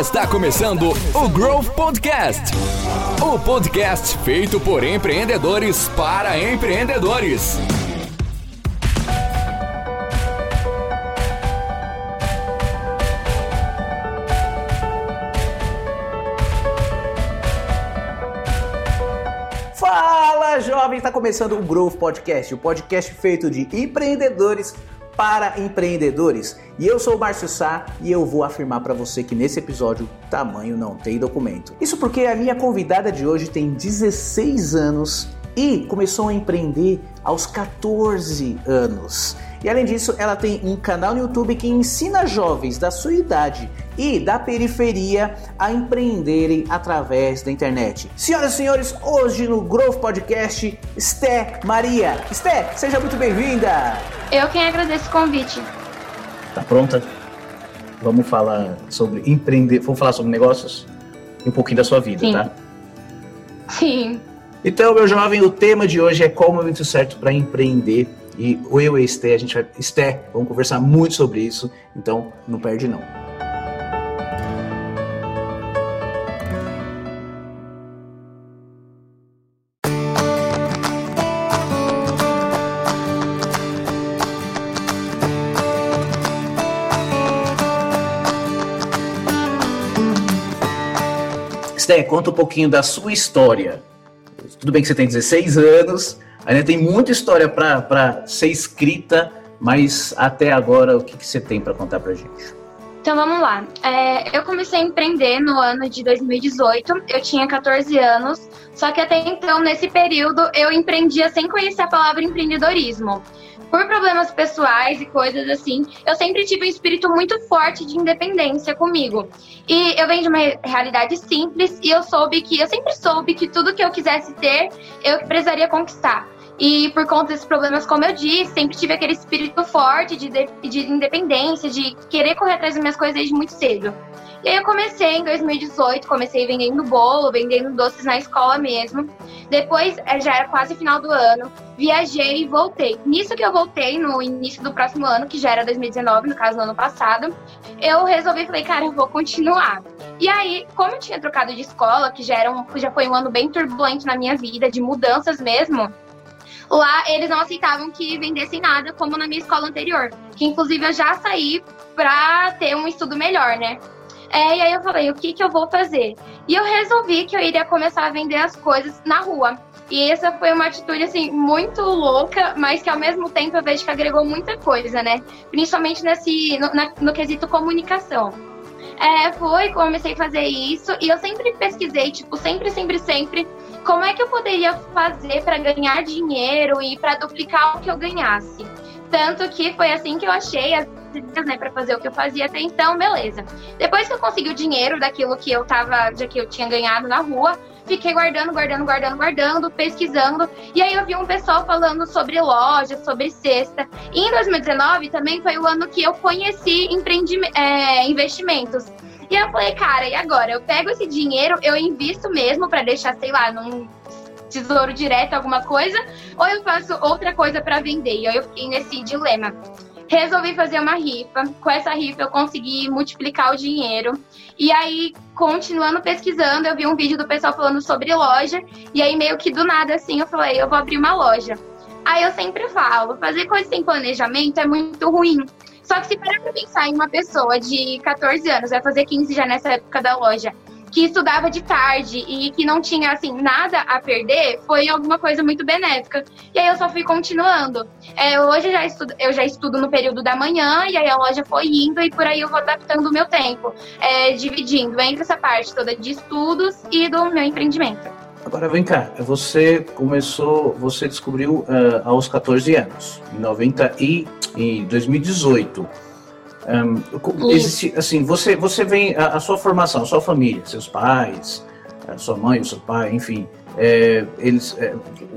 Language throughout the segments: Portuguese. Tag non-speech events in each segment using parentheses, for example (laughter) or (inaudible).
Está começando o Growth Podcast. O podcast feito por empreendedores para empreendedores. Fala, jovem! Está começando o Growth Podcast, o podcast feito de empreendedores para empreendedores. E eu sou o Márcio Sá e eu vou afirmar para você que nesse episódio tamanho não tem documento. Isso porque a minha convidada de hoje tem 16 anos e começou a empreender aos 14 anos. E além disso, ela tem um canal no YouTube que ensina jovens da sua idade e da periferia a empreenderem através da internet. Senhoras e senhores, hoje no Growth Podcast, Esté Maria. Esté, seja muito bem-vinda! Eu quem agradeço o convite. Tá pronta? Vamos falar sobre empreender, vamos falar sobre negócios e um pouquinho da sua vida, Sim. tá? Sim. Então, meu jovem, o tema de hoje é qual o momento certo para empreender. E eu e Esté, a gente vai. Esté, vamos conversar muito sobre isso. Então, não perde não. Esté, conta um pouquinho da sua história. Tudo bem que você tem 16 anos, ainda tem muita história para ser escrita, mas até agora o que, que você tem para contar pra gente? Então vamos lá. É, eu comecei a empreender no ano de 2018. Eu tinha 14 anos. Só que até então, nesse período, eu empreendia sem conhecer a palavra empreendedorismo. Por problemas pessoais e coisas assim, eu sempre tive um espírito muito forte de independência comigo. E eu venho de uma realidade simples e eu soube que, eu sempre soube que tudo que eu quisesse ter, eu precisaria conquistar. E por conta desses problemas, como eu disse, sempre tive aquele espírito forte de, de, de independência, de querer correr atrás das minhas coisas desde muito cedo. E aí eu comecei em 2018, comecei vendendo bolo, vendendo doces na escola mesmo. Depois, eh, já era quase final do ano, viajei e voltei. Nisso que eu voltei, no início do próximo ano, que já era 2019, no caso, no ano passado, eu resolvi, falei, cara, eu vou continuar. E aí, como eu tinha trocado de escola, que já, era um, já foi um ano bem turbulento na minha vida, de mudanças mesmo, lá eles não aceitavam que vendessem nada, como na minha escola anterior. Que inclusive eu já saí pra ter um estudo melhor, né? É, e aí eu falei, o que, que eu vou fazer? E eu resolvi que eu iria começar a vender as coisas na rua. E essa foi uma atitude, assim, muito louca, mas que ao mesmo tempo eu vejo que agregou muita coisa, né? Principalmente nesse, no, na, no quesito comunicação. É, foi, comecei a fazer isso e eu sempre pesquisei, tipo, sempre, sempre, sempre, como é que eu poderia fazer para ganhar dinheiro e para duplicar o que eu ganhasse. Tanto que foi assim que eu achei as né, para fazer o que eu fazia até então, beleza. Depois que eu consegui o dinheiro daquilo que eu tava, já que eu tinha ganhado na rua, fiquei guardando, guardando, guardando, guardando, pesquisando. E aí eu vi um pessoal falando sobre loja, sobre cesta. E em 2019 também foi o ano que eu conheci é, investimentos. E eu falei, cara, e agora? Eu pego esse dinheiro, eu invisto mesmo para deixar, sei lá, num tesouro direto, alguma coisa, ou eu faço outra coisa para vender? E aí eu fiquei nesse dilema. Resolvi fazer uma rifa. Com essa rifa eu consegui multiplicar o dinheiro. E aí, continuando pesquisando, eu vi um vídeo do pessoal falando sobre loja. E aí, meio que do nada, assim, eu falei, eu vou abrir uma loja. Aí eu sempre falo, fazer coisa sem planejamento é muito ruim. Só que se parar pra pensar em uma pessoa de 14 anos, vai fazer 15 já nessa época da loja, que estudava de tarde e que não tinha, assim, nada a perder, foi alguma coisa muito benéfica. E aí eu só fui continuando. É, hoje eu já, estudo, eu já estudo no período da manhã, e aí a loja foi indo, e por aí eu vou adaptando o meu tempo, é, dividindo entre essa parte toda de estudos e do meu empreendimento. Agora vem cá, você começou, você descobriu uh, aos 14 anos, em 90 e em 2018. Um, existe, assim, você, você vem, a, a, sua formação, a sua família, seus pais, a sua mãe, o seu pai, enfim, é, eles, é,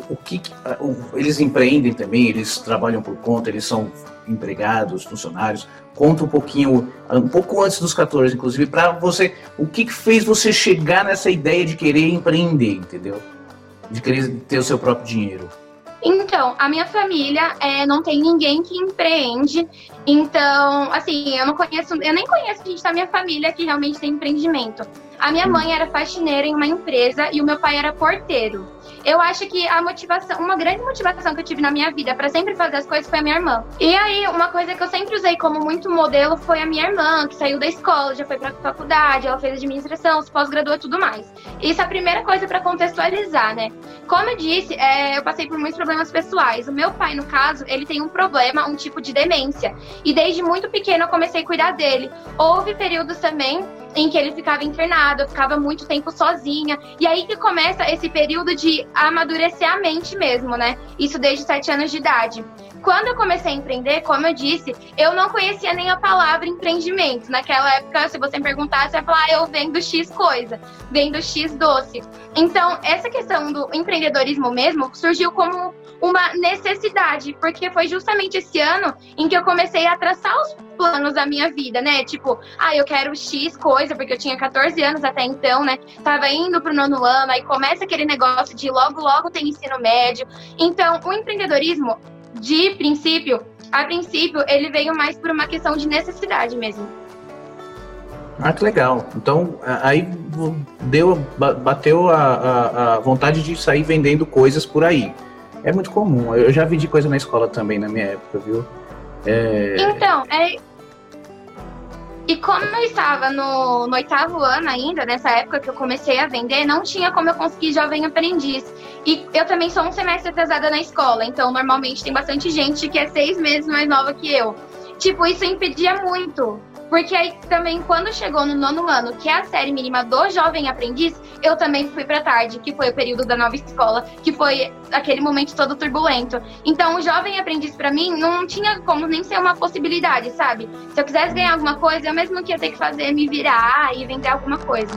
o que, o, eles empreendem também, eles trabalham por conta, eles são empregados, funcionários. Conta um pouquinho, um pouco antes dos 14, inclusive, para você, o que, que fez você chegar nessa ideia de querer empreender, entendeu? De querer ter o seu próprio dinheiro. Então, a minha família é, não tem ninguém que empreende. Então, assim, eu não conheço, eu nem conheço gente da minha família que realmente tem empreendimento. A minha mãe era faxineira em uma empresa e o meu pai era porteiro. Eu acho que a motivação, uma grande motivação que eu tive na minha vida para sempre fazer as coisas foi a minha irmã. E aí, uma coisa que eu sempre usei como muito modelo foi a minha irmã, que saiu da escola, já foi pra faculdade, ela fez administração, se pós-graduou e tudo mais. Isso é a primeira coisa para contextualizar, né? Como eu disse, é, eu passei por muitos problemas pessoais. O meu pai, no caso, ele tem um problema, um tipo de demência. E desde muito pequeno eu comecei a cuidar dele. Houve períodos também em que ele ficava internado, eu ficava muito tempo sozinha. E aí que começa esse período de amadurecer a mente mesmo, né? Isso desde sete anos de idade. Quando eu comecei a empreender, como eu disse, eu não conhecia nem a palavra empreendimento. Naquela época, se você me perguntasse, você ia falar, ah, eu vendo X coisa, vendo X doce. Então, essa questão do empreendedorismo mesmo surgiu como uma necessidade, porque foi justamente esse ano em que eu comecei a traçar os planos da minha vida, né? Tipo, ah, eu quero X coisa, porque eu tinha 14 anos até então, né? Tava indo pro nono ano, aí começa aquele negócio de logo, logo tem ensino médio. Então, o empreendedorismo, de princípio, a princípio, ele veio mais por uma questão de necessidade mesmo. Ah, que legal. Então, aí deu, bateu a, a, a vontade de sair vendendo coisas por aí. É muito comum. Eu já vendi coisa na escola também na minha época, viu? É... Então, é... E como eu estava no, no, oitavo ano ainda, nessa época que eu comecei a vender, não tinha como eu conseguir jovem aprendiz. E eu também sou um semestre atrasada na escola, então normalmente tem bastante gente que é seis meses mais nova que eu. Tipo, isso impedia muito porque aí também, quando chegou no nono ano, que é a série mínima do jovem aprendiz, eu também fui pra tarde, que foi o período da nova escola, que foi aquele momento todo turbulento. Então, o jovem aprendiz para mim não tinha como nem ser uma possibilidade, sabe? Se eu quisesse ganhar alguma coisa, eu mesmo que ia ter que fazer me virar e vender alguma coisa.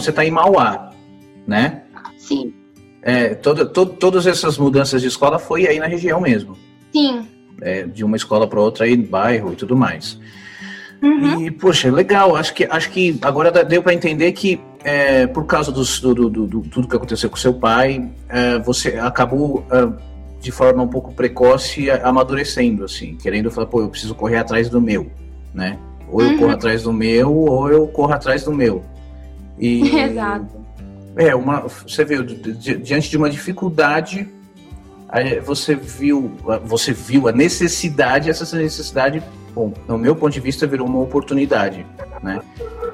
Você está em Mauá, né? Sim. É, todo, todo, todas essas mudanças de escola foi aí na região mesmo? Sim. É, de uma escola para outra aí, bairro e tudo mais. Uhum. E, poxa, legal. Acho que, acho que agora deu para entender que, é, por causa dos, do, do, do, tudo que aconteceu com seu pai, é, você acabou é, de forma um pouco precoce amadurecendo, assim, querendo falar, pô, eu preciso correr atrás do meu, né? Ou eu uhum. corro atrás do meu, ou eu corro atrás do meu. E, (laughs) Exato. É, uma, você viu, diante de uma dificuldade, você viu, você viu a necessidade, essa necessidade, bom, no meu ponto de vista, virou uma oportunidade, né?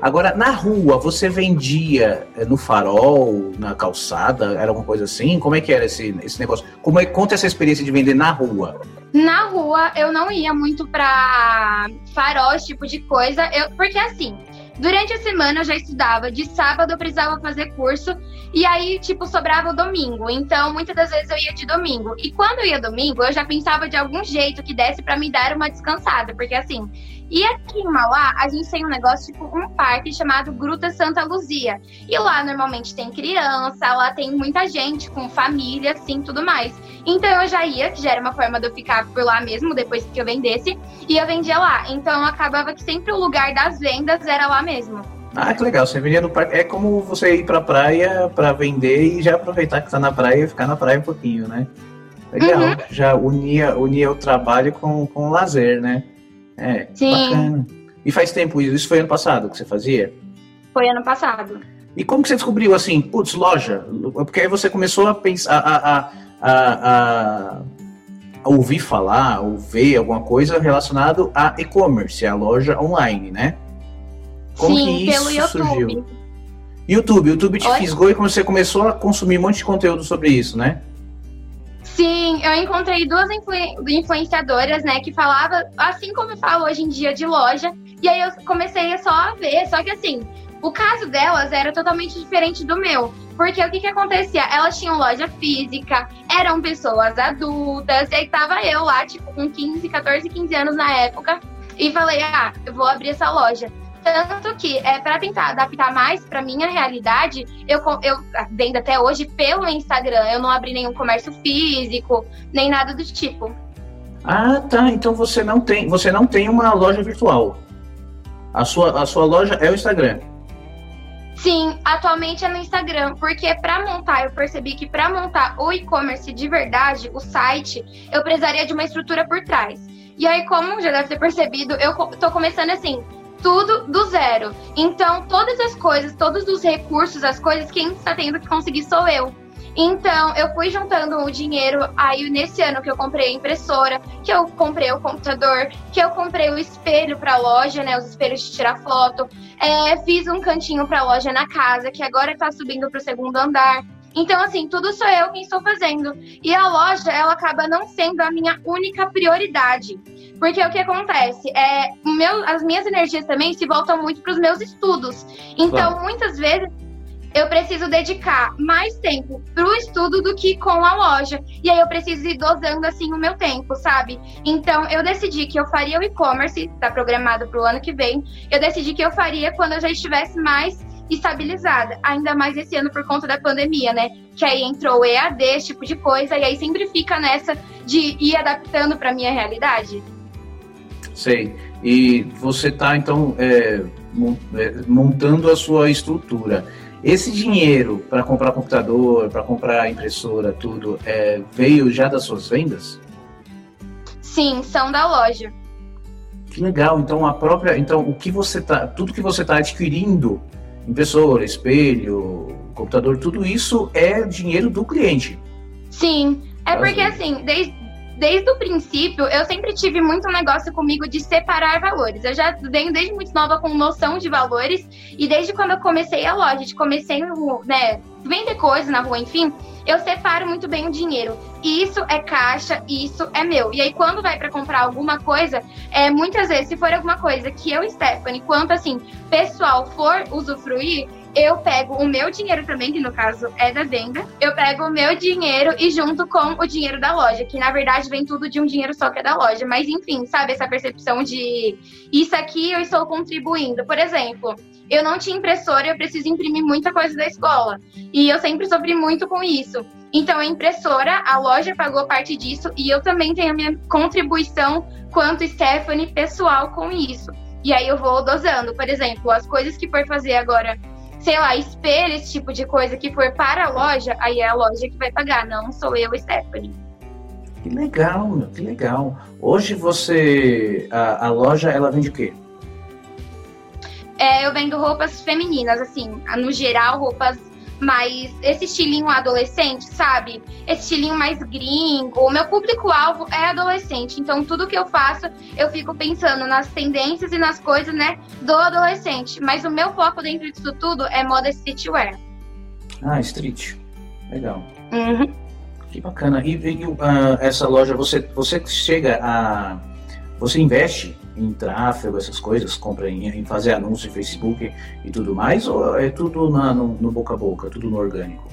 Agora, na rua, você vendia é, no farol, na calçada, era alguma coisa assim? Como é que era esse, esse negócio? Como é, conta essa experiência de vender na rua. Na rua, eu não ia muito pra farol, esse tipo de coisa, eu, porque assim, Durante a semana eu já estudava, de sábado eu precisava fazer curso, e aí, tipo, sobrava o domingo. Então, muitas das vezes eu ia de domingo. E quando eu ia domingo, eu já pensava de algum jeito que desse para me dar uma descansada, porque assim, e aqui em Mauá, a gente tem um negócio, tipo, um parque chamado Gruta Santa Luzia. E lá normalmente tem criança, lá tem muita gente com família, assim, tudo mais. Então eu já ia, que já era uma forma de eu ficar por lá mesmo, depois que eu vendesse, e eu vendia lá. Então acabava que sempre o lugar das vendas era lá mesmo. Ah, que legal. Você vendia no parque. É como você ir pra praia para vender e já aproveitar que tá na praia e ficar na praia um pouquinho, né? Legal. Uhum. Já unia, unia o trabalho com, com o lazer, né? É, Sim. Bacana. E faz tempo isso? Isso foi ano passado que você fazia? Foi ano passado. E como que você descobriu assim, putz, loja? Porque aí você começou a pensar, a, a, a, a ouvir falar, ou ver alguma coisa relacionado a e-commerce, a loja online, né? Como Sim, que isso pelo YouTube. surgiu? YouTube, YouTube te Oi? fisgou e você começou a consumir um monte de conteúdo sobre isso, né? Sim, eu encontrei duas influ influenciadoras, né, que falavam, assim como eu falo hoje em dia de loja, e aí eu comecei só a ver, só que assim, o caso delas era totalmente diferente do meu. Porque o que que acontecia? Elas tinham loja física, eram pessoas adultas, e aí tava eu lá, tipo, com 15, 14, 15 anos na época, e falei, ah, eu vou abrir essa loja. Tanto que, é, para tentar adaptar mais para minha realidade, eu, eu vendo até hoje pelo Instagram. Eu não abri nenhum comércio físico, nem nada do tipo. Ah, tá. Então você não tem, você não tem uma loja virtual. A sua, a sua loja é o Instagram. Sim, atualmente é no Instagram, porque para montar, eu percebi que para montar o e-commerce de verdade, o site, eu precisaria de uma estrutura por trás. E aí, como já deve ter percebido, eu tô começando assim, tudo do zero. Então, todas as coisas, todos os recursos, as coisas, quem está tendo que conseguir sou eu. Então, eu fui juntando o dinheiro. Aí, nesse ano que eu comprei a impressora, que eu comprei o computador, que eu comprei o espelho para a loja, né? Os espelhos de tirar foto. É, fiz um cantinho para a loja na casa, que agora está subindo para o segundo andar. Então, assim, tudo sou eu quem estou fazendo. E a loja, ela acaba não sendo a minha única prioridade. Porque o que acontece? É, meu, as minhas energias também se voltam muito para os meus estudos. Então, muitas vezes, eu preciso dedicar mais tempo para o estudo do que com a loja. E aí eu preciso ir dosando assim o meu tempo, sabe? Então eu decidi que eu faria o e-commerce, está programado para o ano que vem. Eu decidi que eu faria quando eu já estivesse mais estabilizada, ainda mais esse ano por conta da pandemia, né? Que aí entrou o EAD, esse tipo de coisa, e aí sempre fica nessa de ir adaptando para minha realidade. Sei. E você está então é, é, montando a sua estrutura. Esse dinheiro para comprar computador, para comprar impressora, tudo, é, veio já das suas vendas? Sim, são da loja. Que legal. Então a própria, então o que você tá, tudo que você está adquirindo, impressora, espelho, computador, tudo isso é dinheiro do cliente. Sim, é porque assim, desde desde o princípio, eu sempre tive muito negócio comigo de separar valores. Eu já venho desde muito nova com noção de valores e desde quando eu comecei a loja, de comecei, né, vender coisas na rua, enfim, eu separo muito bem o dinheiro. Isso é caixa, isso é meu. E aí, quando vai para comprar alguma coisa, é, muitas vezes, se for alguma coisa que eu, Stephanie, quanto assim, pessoal for usufruir, eu pego o meu dinheiro também, que no caso é da venda, eu pego o meu dinheiro e junto com o dinheiro da loja, que na verdade vem tudo de um dinheiro só que é da loja. Mas enfim, sabe, essa percepção de isso aqui eu estou contribuindo. Por exemplo, eu não tinha impressora, eu preciso imprimir muita coisa da escola. E eu sempre sofri muito com isso. Então, a impressora, a loja pagou parte disso e eu também tenho a minha contribuição quanto Stephanie pessoal com isso. E aí eu vou dosando. Por exemplo, as coisas que for fazer agora sei lá, espelho, esse tipo de coisa que for para a loja, aí é a loja que vai pagar, não sou eu, Stephanie. Que legal, meu, que legal. Hoje você. A, a loja, ela vende o quê? É, eu vendo roupas femininas, assim, no geral, roupas mas esse estilinho adolescente, sabe? Esse estilinho mais gringo. O meu público-alvo é adolescente, então tudo que eu faço, eu fico pensando nas tendências e nas coisas, né, do adolescente. Mas o meu foco dentro disso tudo é moda streetwear. Ah, street. Legal. Uhum. Que bacana. E, e uh, essa loja, você, você chega a. Você investe em tráfego, essas coisas, compra em, em fazer anúncio em Facebook e tudo mais, ou é tudo na, no, no boca a boca, tudo no orgânico?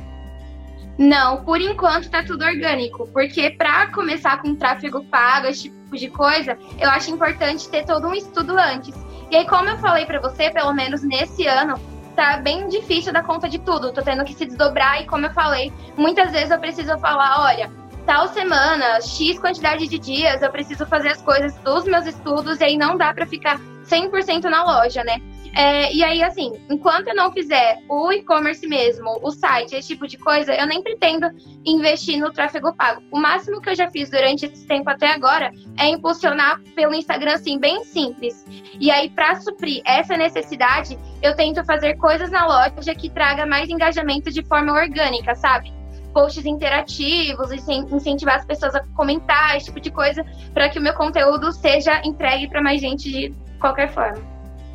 Não, por enquanto tá tudo orgânico, porque para começar com tráfego pago, esse tipo de coisa, eu acho importante ter todo um estudo antes. E aí, como eu falei para você, pelo menos nesse ano, tá bem difícil dar conta de tudo. Tô tendo que se desdobrar e, como eu falei, muitas vezes eu preciso falar, olha, tal semana, X quantidade de dias, eu preciso fazer as coisas dos meus estudos e aí não dá para ficar 100% na loja, né? É, e aí, assim, enquanto eu não fizer o e-commerce mesmo, o site, esse tipo de coisa, eu nem pretendo investir no tráfego pago. O máximo que eu já fiz durante esse tempo até agora é impulsionar pelo Instagram, assim, bem simples. E aí, para suprir essa necessidade, eu tento fazer coisas na loja que traga mais engajamento de forma orgânica, sabe? Posts interativos, incentivar as pessoas a comentar, esse tipo de coisa, para que o meu conteúdo seja entregue para mais gente de qualquer forma.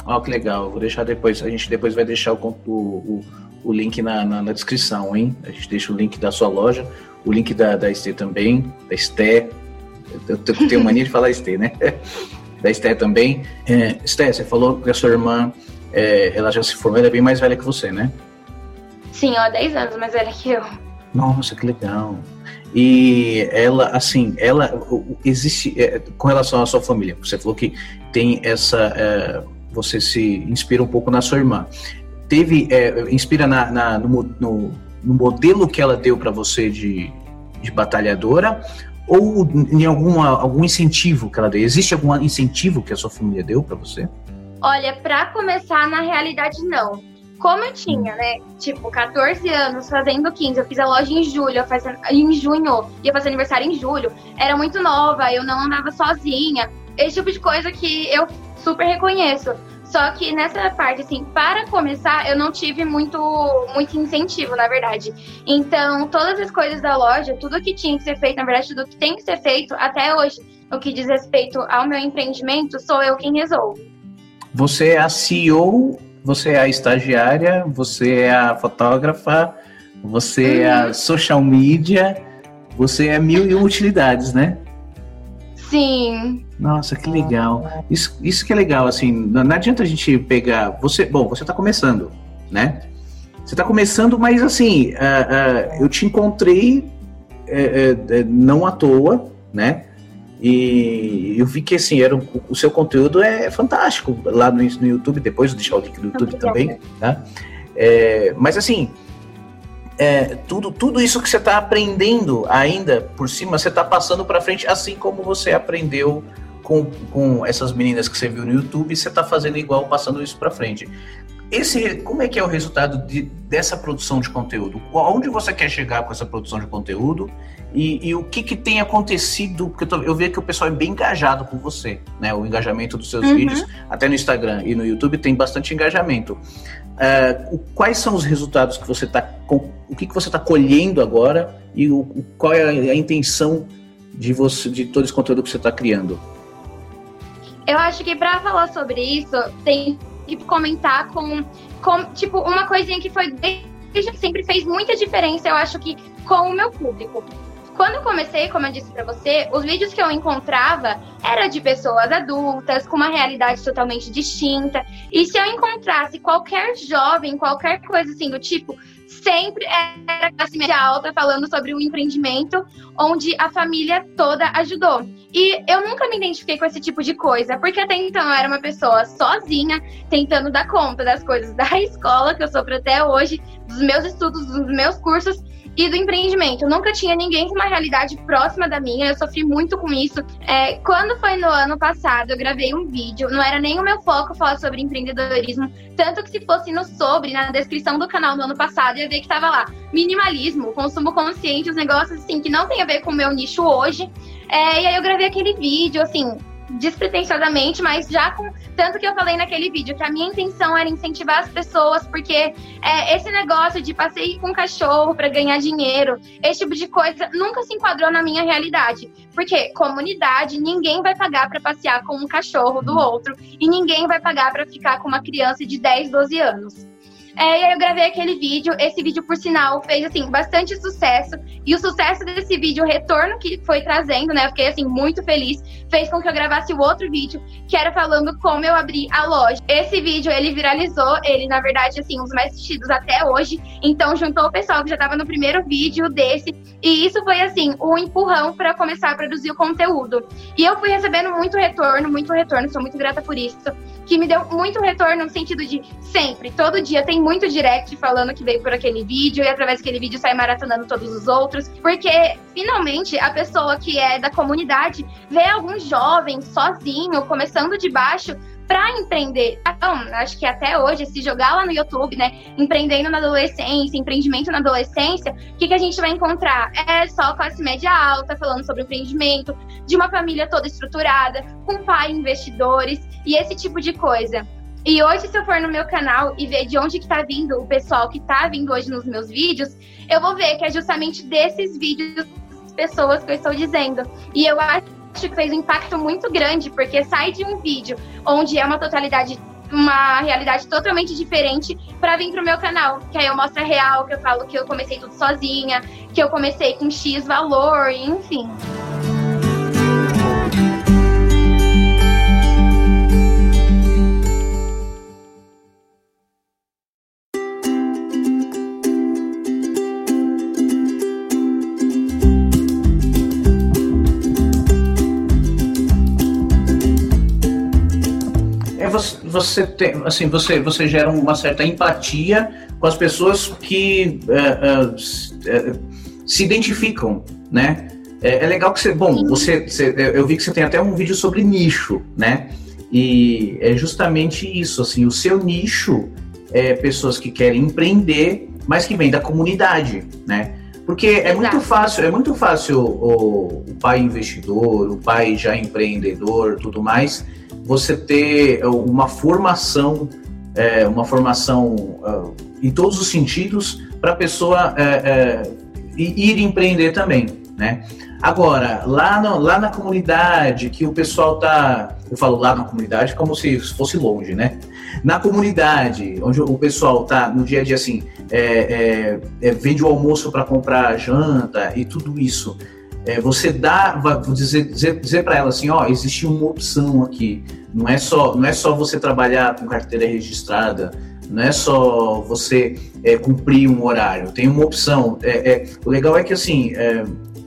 Ó, oh, que legal. Vou deixar depois, a gente depois vai deixar o, o, o link na, na, na, descrição, hein? A gente deixa o link da sua loja, o link da, da Esté também, da Esté. Eu tenho mania de falar Esté, né? (laughs) da Esté também. É, Esté, você falou que a sua irmã, é, ela já se formou, ela é bem mais velha que você, né? Sim, ó, 10 anos mais velha que eu. Nossa, que legal. E ela, assim, ela existe é, com relação à sua família. Você falou que tem essa. É, você se inspira um pouco na sua irmã. Teve, é, inspira na, na no, no, no, modelo que ela deu para você de, de batalhadora ou em alguma, algum incentivo que ela deu? Existe algum incentivo que a sua família deu para você? Olha, para começar, na realidade, não. Como eu tinha, né, tipo, 14 anos, fazendo 15, eu fiz a loja em julho, eu faz, em junho, ia fazer aniversário em julho, era muito nova, eu não andava sozinha, esse tipo de coisa que eu super reconheço. Só que nessa parte, assim, para começar, eu não tive muito, muito incentivo, na verdade. Então, todas as coisas da loja, tudo que tinha que ser feito, na verdade, tudo que tem que ser feito até hoje, o que diz respeito ao meu empreendimento, sou eu quem resolve. Você é a CEO, você é a estagiária, você é a fotógrafa, você é a uhum. social media, você é mil e utilidades, né? Sim. Nossa, que legal. Isso, isso que é legal, assim, não, não adianta a gente pegar. Você, bom, você está começando, né? Você está começando, mas assim, uh, uh, eu te encontrei uh, não à toa, né? E eu vi que assim, era um, o seu conteúdo é fantástico lá no, no YouTube, depois eu deixar o link do YouTube também, tá? É, mas assim, é, tudo, tudo isso que você está aprendendo ainda por cima, você está passando para frente, assim como você aprendeu com, com essas meninas que você viu no YouTube, você está fazendo igual, passando isso para frente. Esse, como é que é o resultado de, dessa produção de conteúdo? Onde você quer chegar com essa produção de conteúdo e, e o que, que tem acontecido? Porque eu, tô, eu vejo que o pessoal é bem engajado com você, né? O engajamento dos seus uhum. vídeos, até no Instagram e no YouTube tem bastante engajamento. Uh, quais são os resultados que você está, o que, que você está colhendo agora e o, qual é a, a intenção de você, de todo esse conteúdo que você está criando? Eu acho que para falar sobre isso tem que comentar com, com tipo, uma coisinha que foi desde sempre fez muita diferença, eu acho que com o meu público. Quando eu comecei, como eu disse para você, os vídeos que eu encontrava era de pessoas adultas, com uma realidade totalmente distinta. E se eu encontrasse qualquer jovem, qualquer coisa assim do tipo, sempre era classe média alta falando sobre um empreendimento onde a família toda ajudou. E eu nunca me identifiquei com esse tipo de coisa, porque até então eu era uma pessoa sozinha, tentando dar conta das coisas da (laughs) escola, que eu sofro até hoje, dos meus estudos, dos meus cursos, e do empreendimento. Eu nunca tinha ninguém com uma realidade próxima da minha, eu sofri muito com isso. É, quando foi no ano passado, eu gravei um vídeo, não era nem o meu foco falar sobre empreendedorismo, tanto que se fosse no sobre, na descrição do canal do ano passado, ia ver que tava lá, minimalismo, consumo consciente, os negócios assim, que não tem a ver com o meu nicho hoje. É, e aí eu gravei aquele vídeo, assim, despretensiosamente, mas já com tanto que eu falei naquele vídeo que a minha intenção era incentivar as pessoas, porque é, esse negócio de passeio com cachorro para ganhar dinheiro, esse tipo de coisa nunca se enquadrou na minha realidade, porque comunidade ninguém vai pagar para passear com um cachorro do outro e ninguém vai pagar para ficar com uma criança de 10, 12 anos. É, e aí eu gravei aquele vídeo. Esse vídeo, por sinal, fez assim bastante sucesso. E o sucesso desse vídeo, o retorno que foi trazendo, né? Eu fiquei assim muito feliz. Fez com que eu gravasse o outro vídeo, que era falando como eu abri a loja. Esse vídeo ele viralizou, ele na verdade assim, os mais assistidos até hoje. Então juntou o pessoal que já tava no primeiro vídeo desse. E isso foi assim, um empurrão para começar a produzir o conteúdo. E eu fui recebendo muito retorno, muito retorno, sou muito grata por isso que me deu muito retorno no sentido de sempre, todo dia tem muito direct falando que veio por aquele vídeo e através daquele vídeo sai maratonando todos os outros, porque finalmente a pessoa que é da comunidade vê algum jovem sozinho, começando de baixo, para empreender. Então, acho que até hoje, se jogar lá no YouTube, né, empreendendo na adolescência, empreendimento na adolescência, o que, que a gente vai encontrar? É só classe média alta falando sobre empreendimento, de uma família toda estruturada, com pai investidores e esse tipo de coisa. E hoje, se eu for no meu canal e ver de onde que tá vindo o pessoal que tá vindo hoje nos meus vídeos, eu vou ver que é justamente desses vídeos pessoas que eu estou dizendo. E eu acho que fez um impacto muito grande, porque sai de um vídeo onde é uma totalidade uma realidade totalmente diferente para vir pro meu canal, que aí eu mostro a real, que eu falo que eu comecei tudo sozinha, que eu comecei com X valor, enfim. Você, tem, assim, você, você gera uma certa empatia com as pessoas que é, é, se identificam, né? É, é, legal que você, bom, você, você, eu vi que você tem até um vídeo sobre nicho, né? E é justamente isso, assim, o seu nicho é pessoas que querem empreender, mas que vêm da comunidade, né? Porque é Exato. muito fácil, é muito fácil o, o, pai investidor, o pai já empreendedor, tudo mais, você ter uma formação, é, uma formação uh, em todos os sentidos para a pessoa é, é, ir empreender também, né? Agora, lá, no, lá na comunidade, que o pessoal tá. Eu falo lá na comunidade como se fosse longe, né? Na comunidade, onde o pessoal tá no dia a dia assim, é, é, é, vende o almoço para comprar janta e tudo isso. É, você dá, vou dizer, dizer, dizer para ela assim, ó, existe uma opção aqui. Não é só, não é só você trabalhar com carteira registrada, não é só você é, cumprir um horário, tem uma opção. É, é o legal é que assim, é,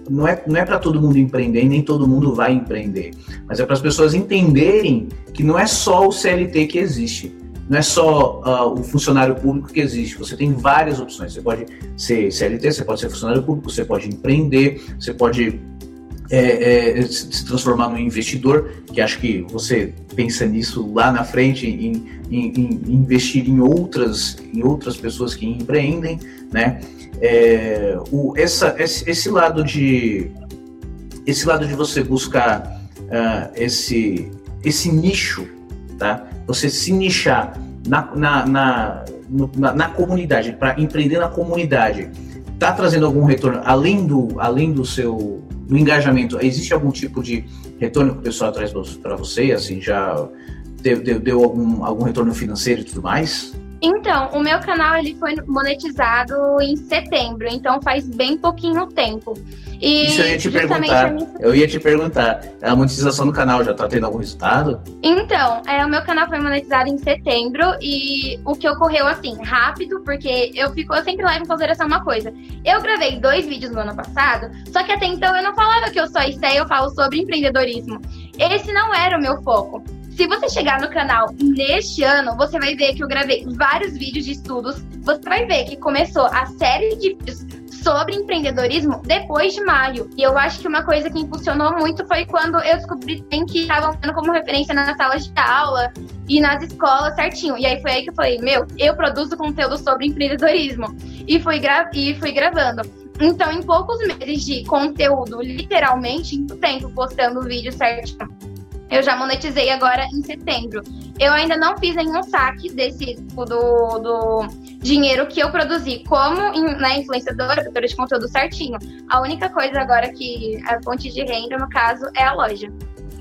não é, não é para todo mundo empreender, nem todo mundo vai empreender, mas é para as pessoas entenderem que não é só o CLT que existe, não é só uh, o funcionário público que existe, você tem várias opções. Você pode ser CLT, você pode ser funcionário público, você pode empreender, você pode é, é, se transformar num investidor, que acho que você pensa nisso lá na frente, em, em, em investir em outras, em outras pessoas que empreendem, né? É, o, essa, esse, esse, lado de esse lado de você buscar uh, esse, esse nicho, tá? Você se nichar na, na, na, na, na comunidade, para empreender na comunidade, tá trazendo algum retorno além do, além do seu do engajamento? Existe algum tipo de retorno que o pessoal traz para você? Assim, já deu, deu, deu algum, algum retorno financeiro e tudo mais? Então, o meu canal ele foi monetizado em setembro, então faz bem pouquinho tempo. E Isso eu ia te perguntar. Minha... Eu ia te perguntar. A monetização do canal já tá tendo algum resultado? Então, é, o meu canal foi monetizado em setembro e o que ocorreu assim, rápido, porque eu fico, eu sempre levo em consideração uma coisa. Eu gravei dois vídeos no ano passado, só que até então eu não falava que eu sou Esté, eu falo sobre empreendedorismo. Esse não era o meu foco. Se você chegar no canal neste ano, você vai ver que eu gravei vários vídeos de estudos. Você vai ver que começou a série de vídeos sobre empreendedorismo depois de maio. E eu acho que uma coisa que impulsionou muito foi quando eu descobri que estavam tendo como referência nas salas de aula e nas escolas certinho. E aí foi aí que eu falei, meu, eu produzo conteúdo sobre empreendedorismo. E fui, gra e fui gravando. Então, em poucos meses de conteúdo, literalmente, em tempo postando vídeo certinho eu já monetizei agora em setembro. Eu ainda não fiz nenhum saque desse tipo, do, do dinheiro que eu produzi como né, influenciadora, produtora de conteúdo certinho. A única coisa agora que a fonte de renda, no caso, é a loja.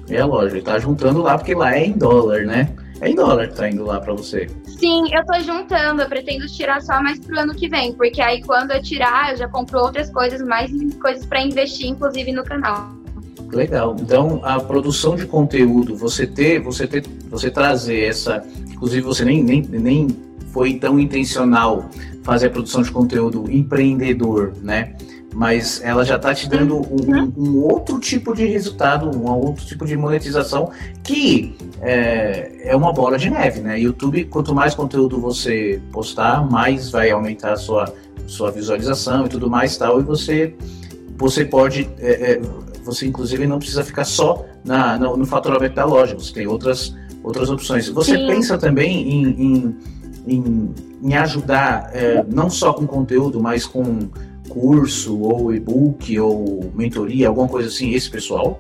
É a loja, tá juntando lá porque lá é em dólar, né? É em dólar que tá indo lá para você. Sim, eu tô juntando, eu pretendo tirar só mais pro ano que vem, porque aí quando eu tirar, eu já compro outras coisas, mais coisas para investir, inclusive no canal. Legal. Então, a produção de conteúdo, você ter, você ter, você trazer essa, inclusive você nem, nem, nem foi tão intencional fazer a produção de conteúdo empreendedor, né? Mas ela já está te dando um, um, outro tipo de resultado, um outro tipo de monetização que é, é uma bola de neve, né? YouTube, quanto mais conteúdo você postar, mais vai aumentar a sua, sua visualização e tudo mais tal, e você, você pode é, é, você, inclusive, não precisa ficar só na, no, no faturamento da loja, você tem outras, outras opções. Você Sim. pensa também em, em, em, em ajudar, é, não só com conteúdo, mas com curso, ou e-book, ou mentoria, alguma coisa assim, esse pessoal?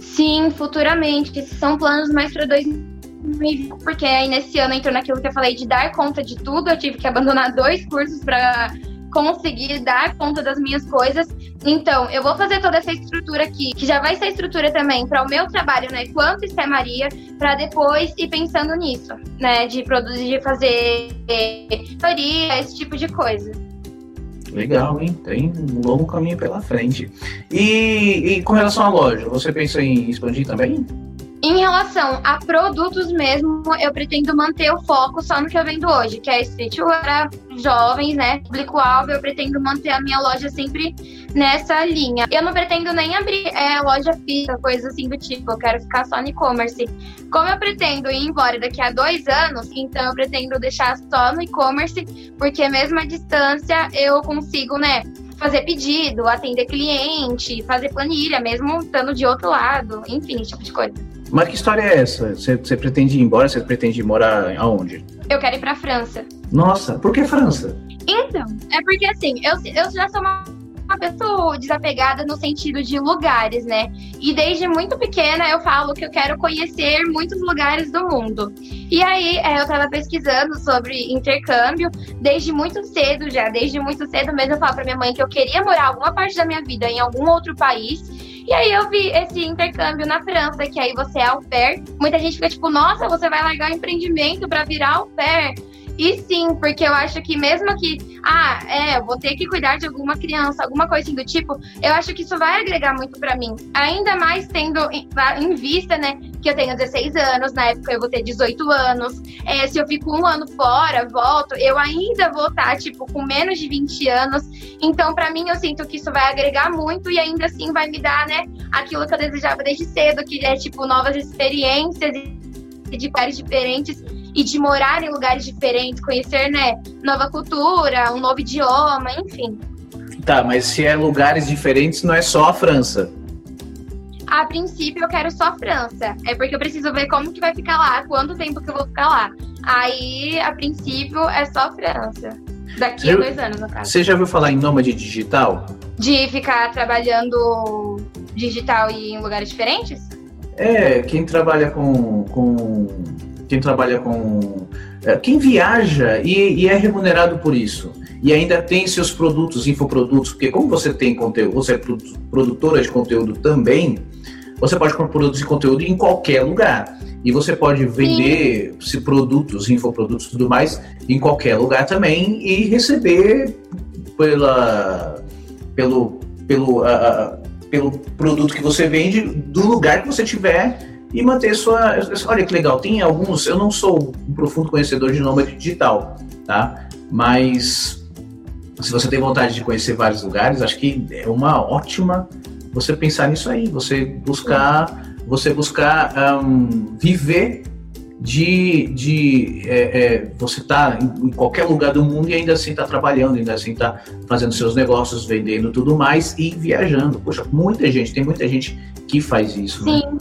Sim, futuramente. Esses são planos mais para 2020, porque aí nesse ano entrou naquilo que eu falei de dar conta de tudo. Eu tive que abandonar dois cursos para conseguir dar conta das minhas coisas. Então, eu vou fazer toda essa estrutura aqui, que já vai ser estrutura também para o meu trabalho, né, quanto Esté Maria, para depois ir pensando nisso, né, de produzir, de fazer teoria, esse tipo de coisa. Legal, hein? Tem um longo caminho pela frente. E, e, com relação à loja, você pensa em expandir também? Em relação a produtos mesmo, eu pretendo manter o foco só no que eu vendo hoje, que é streetwear, jovens, né? Público-alvo, eu pretendo manter a minha loja sempre nessa linha. Eu não pretendo nem abrir é, loja física, coisa assim do tipo, eu quero ficar só no e-commerce. Como eu pretendo ir embora daqui a dois anos, então eu pretendo deixar só no e-commerce, porque mesmo à distância eu consigo, né? fazer pedido, atender cliente, fazer planilha, mesmo estando de outro lado, enfim, esse tipo de coisa. Mas que história é essa? Você, você pretende ir embora? Você pretende morar aonde? Eu quero ir pra França. Nossa, por que França? Então, é porque assim, eu, eu já sou uma uma pessoa desapegada no sentido de lugares, né? E desde muito pequena eu falo que eu quero conhecer muitos lugares do mundo. E aí é, eu estava pesquisando sobre intercâmbio desde muito cedo já, desde muito cedo mesmo eu falo para minha mãe que eu queria morar alguma parte da minha vida em algum outro país e aí eu vi esse intercâmbio na França, que aí você é au pair. Muita gente fica tipo, nossa, você vai largar o empreendimento para virar au pair. E sim, porque eu acho que mesmo que, ah, é, vou ter que cuidar de alguma criança, alguma coisa assim do tipo, eu acho que isso vai agregar muito para mim. Ainda mais tendo em, vista, né, que eu tenho 16 anos, na época eu vou ter 18 anos. É, se eu fico um ano fora, volto, eu ainda vou estar, tipo, com menos de 20 anos. Então, para mim, eu sinto que isso vai agregar muito e ainda assim vai me dar, né, aquilo que eu desejava desde cedo, que é, tipo, novas experiências de lugares diferentes e de morar em lugares diferentes, conhecer, né, nova cultura, um novo idioma, enfim. Tá, mas se é lugares diferentes, não é só a França. A princípio eu quero só a França. É porque eu preciso ver como que vai ficar lá, quanto tempo que eu vou ficar lá. Aí, a princípio, é só a França. Daqui a dois anos, no caso. Você já ouviu falar em nômade digital? De ficar trabalhando digital e em lugares diferentes? É, quem trabalha com, com quem trabalha com. É, quem viaja e, e, é remunerado por isso. E ainda tem seus produtos, infoprodutos, porque como você tem conteúdo, você é produtora de conteúdo também, você pode produzir conteúdo em qualquer lugar. E você pode vender se produtos, infoprodutos e tudo mais em qualquer lugar também e receber pela, pelo, pelo, uh, pelo produto que você vende do lugar que você tiver e manter sua. Olha que legal, tem alguns. Eu não sou um profundo conhecedor de nômade digital, tá? Mas se você tem vontade de conhecer vários lugares, acho que é uma ótima você pensar nisso aí, você buscar, você buscar um, viver de, de é, é, você tá em, qualquer lugar do mundo e ainda assim tá trabalhando, ainda assim tá fazendo seus negócios, vendendo tudo mais e viajando. Poxa, muita gente, tem muita gente que faz isso. Né? Sim. Né?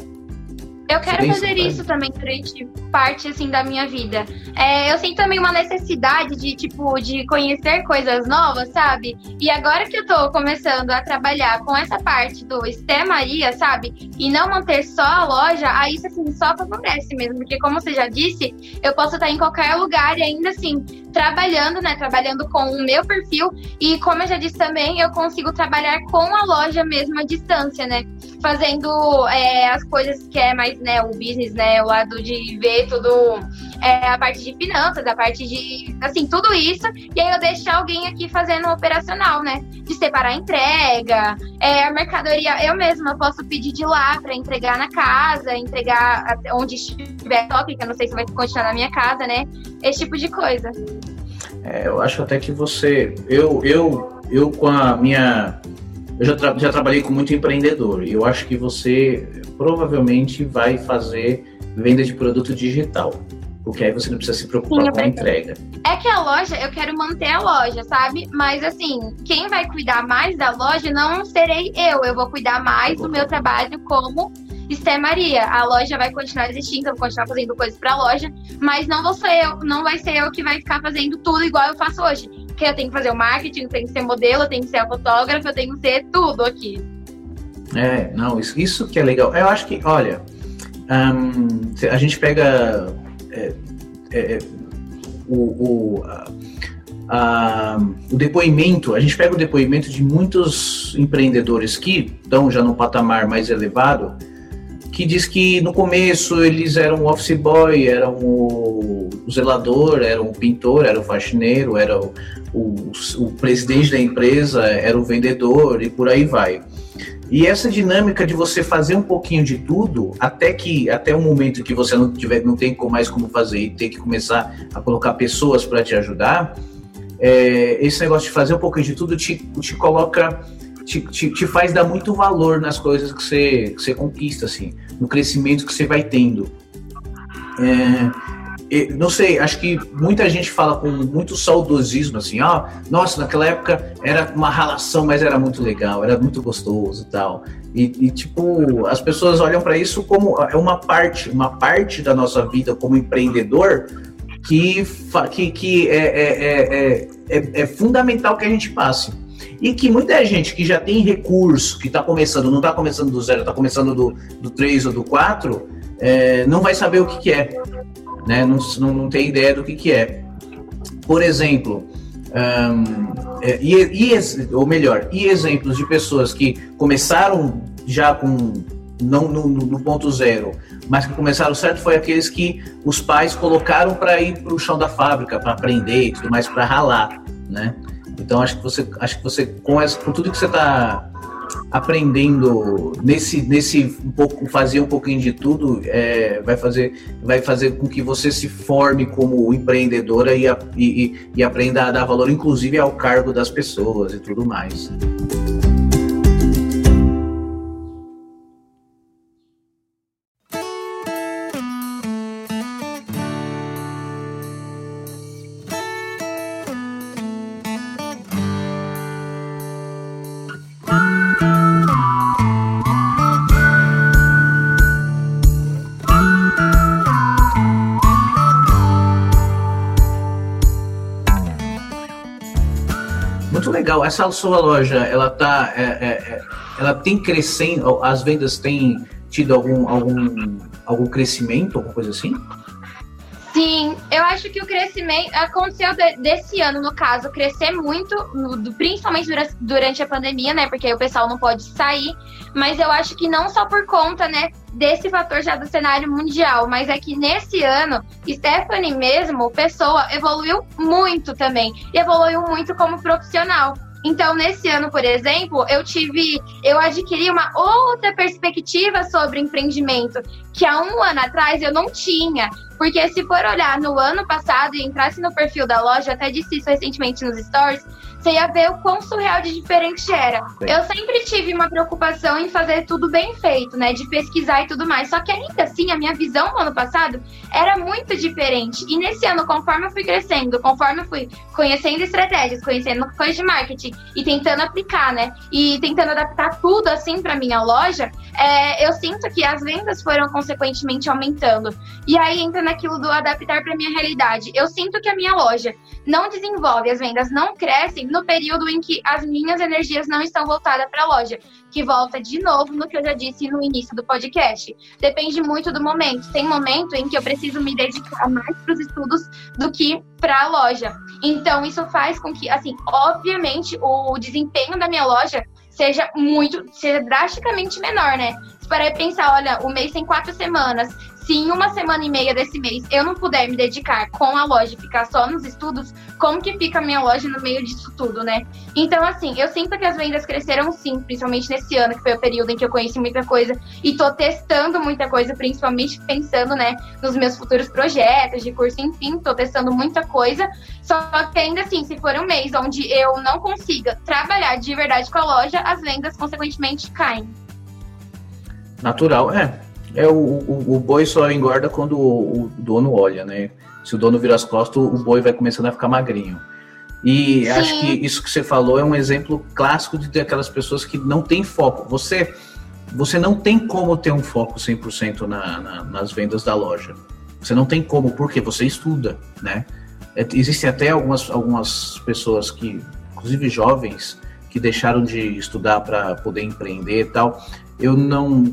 Eu quero fazer isso também durante parte assim da minha vida. É, eu sinto também uma necessidade de tipo de conhecer coisas novas, sabe? E agora que eu tô começando a trabalhar com essa parte do Esté Maria, sabe? E não manter só a loja, aí isso assim só favorece mesmo, porque como você já disse, eu posso estar em qualquer lugar e ainda assim trabalhando, né? Trabalhando com o meu perfil e como eu já disse também, eu consigo trabalhar com a loja mesmo à distância, né? Fazendo é, as coisas que é mais né, o business, né, o lado de ver tudo, é, a parte de finanças, a parte de, assim, tudo isso, e aí eu deixo alguém aqui fazendo o operacional, né, de separar a entrega, é, a mercadoria, eu mesma posso pedir de lá para entregar na casa, entregar onde estiver toque, que eu não sei se vai continuar na minha casa, né, esse tipo de coisa. É, eu acho até que você, eu, eu, eu com a minha eu já, tra já trabalhei com muito empreendedor. E eu acho que você provavelmente vai fazer venda de produto digital. Porque aí você não precisa se preocupar Sim, com a entrega. É que a loja, eu quero manter a loja, sabe? Mas assim, quem vai cuidar mais da loja não serei eu. Eu vou cuidar mais do meu trabalho como Esté Maria. A loja vai continuar existindo, eu vou continuar fazendo coisas para a loja, mas não vou ser eu, não vai ser eu que vai ficar fazendo tudo igual eu faço hoje porque eu tenho que fazer o marketing, eu tenho que ser modelo, eu tenho que ser a fotógrafa, eu tenho que ser tudo aqui. É, não, isso, isso que é legal. Eu acho que, olha, um, a gente pega é, é, é, o, o, a, a, o depoimento, a gente pega o depoimento de muitos empreendedores que estão já num patamar mais elevado, que diz que no começo eles eram o office boy, eram o, o zelador, eram o pintor, era o faxineiro, era o, o, o, presidente da empresa, era o vendedor e por aí vai. E essa dinâmica de você fazer um pouquinho de tudo, até que até o momento que você não tiver, não tem mais como fazer e tem que começar a colocar pessoas para te ajudar, é, esse negócio de fazer um pouquinho de tudo te, te coloca, te, te, te, faz dar muito valor nas coisas que você, que você conquista, assim, no crescimento que você vai tendo. É, não sei, acho que muita gente fala com muito saudosismo, assim, ó, oh, nossa, naquela época era uma relação, mas era muito legal, era muito gostoso e tal. E, e tipo, as pessoas olham para isso como é uma parte, uma parte da nossa vida como empreendedor que, que, que é, é, é, é, fundamental que a gente passe. E que muita gente que já tem recurso, que está começando, não está começando do zero, está começando do, do 3 ou do 4, não vai saber o que, que é né? Não, não, não tem ideia do que, que é. Por exemplo, um, é, e, e, ou melhor, e exemplos de pessoas que começaram já com não no, no, ponto zero, mas que começaram certo foi aqueles que os pais colocaram para ir para o chão da fábrica, para aprender e tudo mais, para ralar, né? Então acho que você, acho que você com, essa, com tudo que você está aprendendo nesse nesse um pouco fazer um pouquinho de tudo é, vai fazer vai fazer com que você se forme como empreendedora e, e, e aprenda a dar valor inclusive ao cargo das pessoas e tudo mais. Essa sua loja, ela tá, é, é, é, ela tem crescendo, as vendas têm tido algum, algum, algum crescimento, alguma coisa assim? Sim, eu acho que o crescimento aconteceu de, desse ano, no caso, crescer muito, no, principalmente durante, durante a pandemia, né? Porque o pessoal não pode sair. Mas eu acho que não só por conta, né, desse fator já do cenário mundial, mas é que nesse ano, Stephanie mesmo, pessoa, evoluiu muito também. E evoluiu muito como profissional. Então, nesse ano, por exemplo, eu tive, eu adquiri uma outra perspectiva sobre empreendimento que há um ano atrás eu não tinha. Porque se for olhar no ano passado e entrasse no perfil da loja, até disse isso recentemente nos stories, você ia ver o quão surreal de diferente era. Eu sempre tive uma preocupação em fazer tudo bem feito, né? De pesquisar e tudo mais. Só que ainda assim, a minha visão no ano passado era muito diferente. E nesse ano, conforme eu fui crescendo, conforme eu fui conhecendo estratégias, conhecendo coisas de marketing e tentando aplicar, né? E tentando adaptar tudo assim para minha loja, é, eu sinto que as vendas foram consequentemente aumentando. E aí entra naquilo do adaptar para minha realidade. Eu sinto que a minha loja não desenvolve, as vendas não crescem no período em que as minhas energias não estão voltadas para a loja, que volta de novo no que eu já disse no início do podcast. Depende muito do momento. Tem momento em que eu preciso me dedicar mais para os estudos do que para a loja. Então, isso faz com que, assim, obviamente, o desempenho da minha loja seja muito, seja drasticamente menor, né? Se parar e pensar, olha, o mês tem quatro semanas, se em uma semana e meia desse mês eu não puder me dedicar com a loja e ficar só nos estudos, como que fica a minha loja no meio disso tudo, né? Então, assim, eu sinto que as vendas cresceram sim, principalmente nesse ano, que foi o período em que eu conheci muita coisa e tô testando muita coisa, principalmente pensando, né, nos meus futuros projetos de curso, enfim, tô testando muita coisa. Só que ainda assim, se for um mês onde eu não consiga trabalhar de verdade com a loja, as vendas consequentemente caem. Natural, é. É, o, o, o boi só engorda quando o, o, dono olha, né? Se o dono vira as costas, o boi vai começando a ficar magrinho. E Sim. acho que isso que você falou é um exemplo clássico de aquelas pessoas que não têm foco. Você, você não tem como ter um foco 100% na, na, nas vendas da loja. Você não tem como, porque você estuda, né? É, existem até algumas, algumas pessoas que, inclusive jovens, que deixaram de estudar para poder empreender e tal eu não,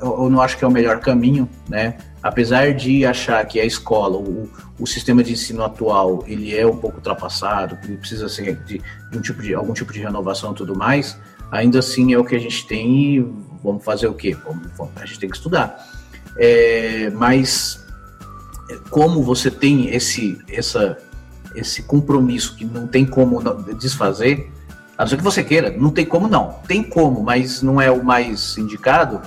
eu não acho que é o melhor caminho, né? Apesar de achar que a escola, o, o sistema de ensino atual, ele é um pouco ultrapassado, ele precisa ser de, de, um tipo de algum tipo de renovação e tudo mais, ainda assim é o que a gente tem e vamos fazer o quê? Vamos, vamos, a gente tem que estudar. É, mas como você tem esse, essa, esse compromisso que não tem como desfazer, A não ser que você queira, não tem como não. Tem como, mas não é o mais indicado.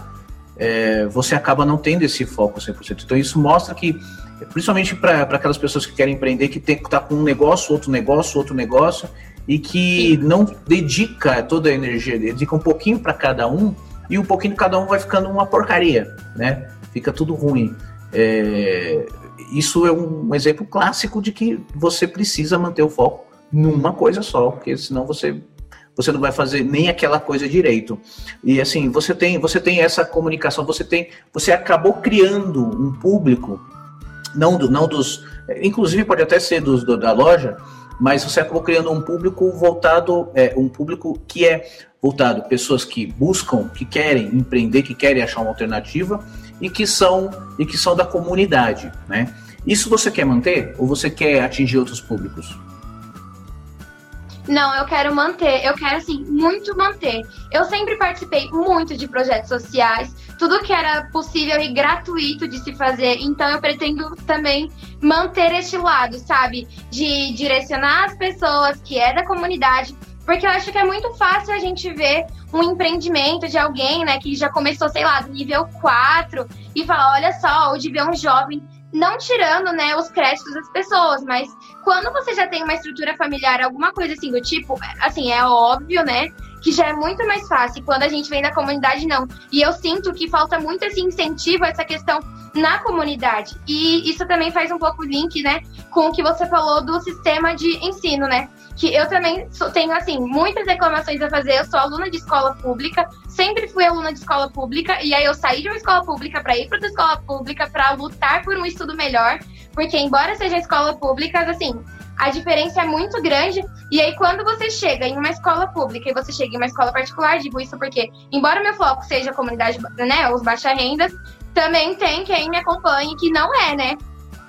É, você acaba não tendo esse foco 100%. Então isso mostra que, principalmente para aquelas pessoas que querem empreender, que tem que tá com um negócio, outro negócio, outro negócio, e que Sim. não dedica toda a energia, dedica um pouquinho para cada um, e um pouquinho de cada um vai ficando uma porcaria, né? Fica tudo ruim. É, isso é um exemplo clássico de que você precisa manter o foco numa coisa só, porque senão você você não vai fazer nem aquela coisa direito. E assim, você tem, você tem essa comunicação, você tem, você acabou criando um público, não do, não dos, inclusive pode até ser dos do, da loja, mas você acabou criando um público voltado, é, um público que é voltado pessoas que buscam, que querem empreender, que querem achar uma alternativa e que são e que são da comunidade, né? Isso você quer manter ou você quer atingir outros públicos? Não, eu quero manter, eu quero assim, muito manter. Eu sempre participei muito de projetos sociais, tudo que era possível e gratuito de se fazer, então eu pretendo também manter este lado, sabe? De direcionar as pessoas que é da comunidade, porque eu acho que é muito fácil a gente ver um empreendimento de alguém, né, que já começou, sei lá, do nível 4 e falar, olha só, ou de ver um jovem não tirando, né, os créditos das pessoas, mas quando você já tem uma estrutura familiar, alguma coisa assim do tipo, assim, é óbvio, né, que já é muito mais fácil. Quando a gente vem da comunidade, não. E eu sinto que falta muito esse incentivo, essa questão na comunidade. E isso também faz um pouco link, né, com o que você falou do sistema de ensino, né? Que eu também tenho, assim, muitas reclamações a fazer. Eu sou aluna de escola pública, sempre fui aluna de escola pública, e aí eu saí de uma escola pública para ir para outra escola pública para lutar por um estudo melhor, porque embora seja escola pública, assim, a diferença é muito grande. E aí, quando você chega em uma escola pública e você chega em uma escola particular, digo isso porque, embora meu foco seja a comunidade, né, os baixa rendas, também tem quem me acompanhe que não é, né?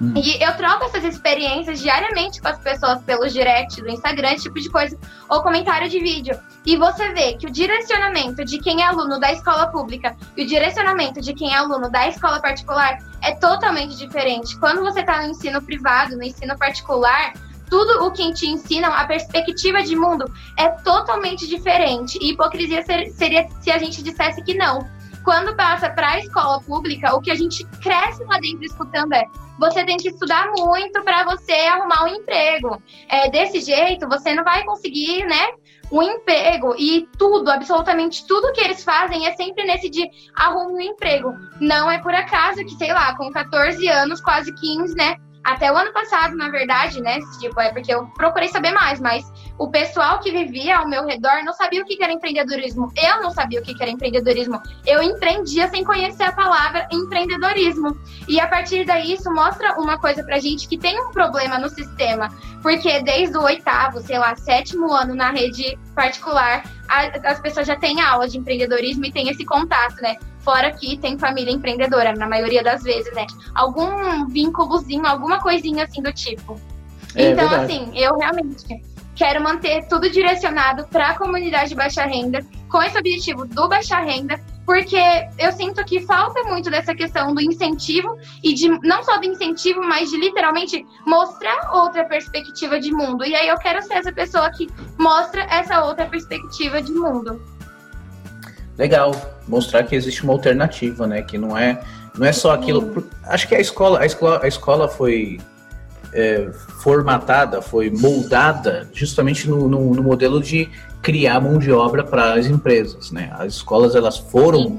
Hum. E eu troco essas experiências diariamente com as pessoas pelos direct do Instagram, esse tipo de coisa, ou comentário de vídeo. E você vê que o direcionamento de quem é aluno da escola pública e o direcionamento de quem é aluno da escola particular é totalmente diferente. Quando você está no ensino privado, no ensino particular, tudo o que te ensinam, a perspectiva de mundo é totalmente diferente. E hipocrisia seria se a gente dissesse que não. Quando passa para a escola pública, o que a gente cresce lá dentro escutando é: você tem que estudar muito para você arrumar um emprego. É, desse jeito, você não vai conseguir, né? Um emprego e tudo, absolutamente tudo que eles fazem é sempre nesse de arrume um emprego. Não é por acaso que, sei lá, com 14 anos, quase 15, né? Até o ano passado, na verdade, né? Tipo, é porque eu procurei saber mais, mas o pessoal que vivia ao meu redor não sabia o que era empreendedorismo. Eu não sabia o que era empreendedorismo. Eu empreendia sem conhecer a palavra empreendedorismo. E a partir daí, isso mostra uma coisa pra gente que tem um problema no sistema. Porque desde o oitavo, sei lá, sétimo ano na rede particular, as pessoas já têm aula de empreendedorismo e têm esse contato, né? Fora que tem família empreendedora, na maioria das vezes, né? Algum vínculozinho, alguma coisinha assim do tipo. É, então, verdade. assim, eu realmente quero manter tudo direcionado para a comunidade de baixa renda, com esse objetivo do baixa renda, porque eu sinto que falta muito dessa questão do incentivo e de não só do incentivo, mas de literalmente mostrar outra perspectiva de mundo. E aí eu quero ser essa pessoa que mostra essa outra perspectiva de mundo legal mostrar que existe uma alternativa, né? Que não é não é só aquilo. Acho que a escola a escola, a escola foi é, formatada, foi moldada justamente no, no, no, modelo de criar mão de obra para as empresas, né? As escolas elas foram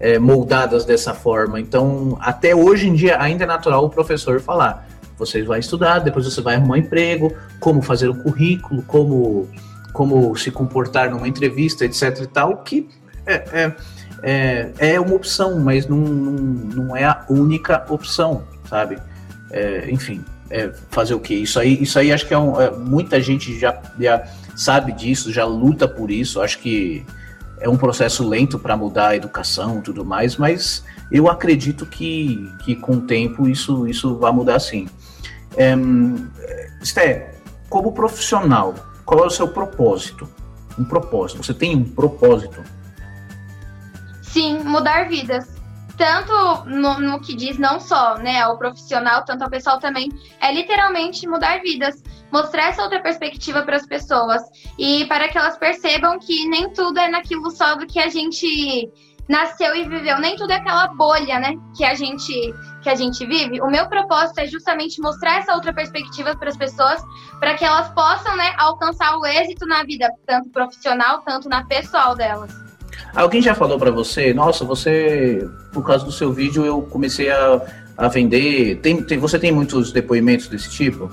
é, moldadas dessa forma. Então, até hoje em dia ainda é natural o professor falar: você vai estudar, depois você vai arrumar um emprego, como fazer o currículo, como como se comportar numa entrevista, etc e tal, que é, é, é, é uma opção, mas não, não, não é a única opção, sabe? É, enfim, é fazer o que? Isso aí, isso aí acho que é, um, é, muita gente já, já sabe disso, já luta por isso. Acho que é um processo lento para mudar a educação tudo mais, mas eu acredito que, que com o tempo isso, isso vai mudar sim. É, Sté, como profissional, qual é o seu propósito? Um propósito. Você tem um propósito? Sim, mudar vidas. Tanto no, no, que diz não só né, ao profissional, tanto ao pessoal também, é literalmente mudar vidas, mostrar essa outra perspectiva para as pessoas e para que elas percebam que nem tudo é naquilo só do que a gente nasceu e viveu, nem tudo é aquela bolha, né, que a gente que a gente vive. O meu propósito é justamente mostrar essa outra perspectiva para as pessoas, para que elas possam, né, alcançar o êxito na vida, tanto profissional, tanto na pessoal delas. Alguém já falou para você, nossa, você, por causa do seu vídeo, eu comecei a, a vender. Tem, tem, você tem muitos depoimentos desse tipo?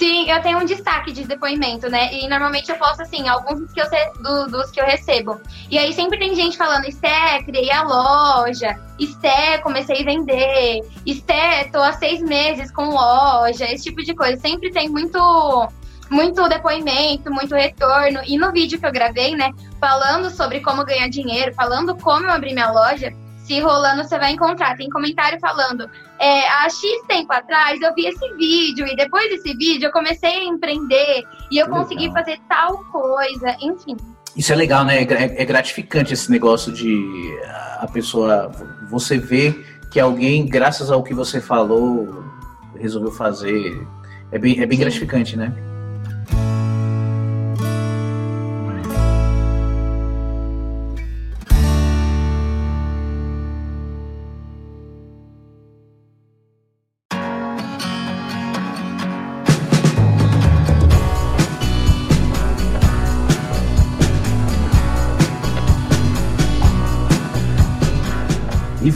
Sim, eu tenho um destaque de depoimento, né? E normalmente eu posto, assim, alguns que eu, do, dos que eu recebo. E aí sempre tem gente falando, Esté, criei a loja, Esté, comecei a vender, Esté, tô há seis meses com loja, esse tipo de coisa. Sempre tem muito muito depoimento, muito retorno. E no vídeo que eu gravei, né, falando sobre como ganhar dinheiro, falando como eu abri minha loja, se rolando você vai encontrar. Tem comentário falando, é, há X tempo atrás eu vi esse vídeo e depois desse vídeo eu comecei a empreender e eu consegui fazer tal coisa, enfim. Isso é legal, né? É, é gratificante esse negócio de a pessoa, você vê que alguém, graças ao que você falou, resolveu fazer. É bem, é bem gratificante, né?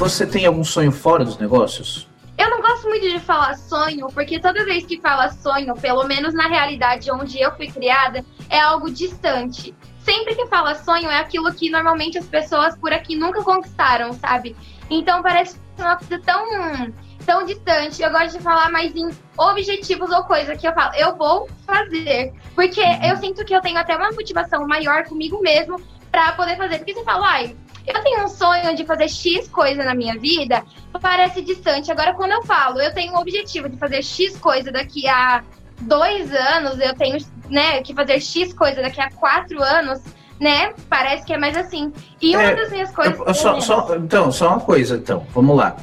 Você tem algum sonho fora dos negócios? Eu não gosto muito de falar sonho, porque toda vez que fala sonho, pelo menos na realidade onde eu fui criada, é algo distante. Sempre que fala sonho é aquilo que normalmente as pessoas por aqui nunca conquistaram, sabe? Então parece uma coisa tão, tão distante. Eu gosto de falar mais em objetivos ou coisa que eu falo, eu vou fazer. Porque eu sinto que eu tenho até uma motivação maior comigo mesmo para poder fazer. Porque você fala, ai, eu tenho um sonho de fazer X coisa na minha vida, parece distante. Agora, quando eu falo, eu tenho um objetivo de fazer X coisa daqui a dois anos, eu tenho né, que fazer X coisa daqui a quatro anos, né? Parece que é mais assim. E uma é, das minhas coisas. Eu, só, só, então, só uma coisa, então, vamos lá.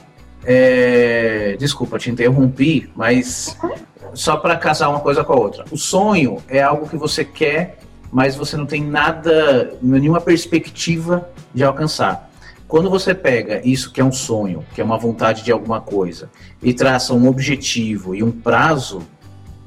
É, desculpa, te interrompi, mas uhum. só para casar uma coisa com a outra. O sonho é algo que você quer mas você não tem nada, nenhuma perspectiva de alcançar. Quando você pega isso que é um sonho, que é uma vontade de alguma coisa, e traça um objetivo e um prazo,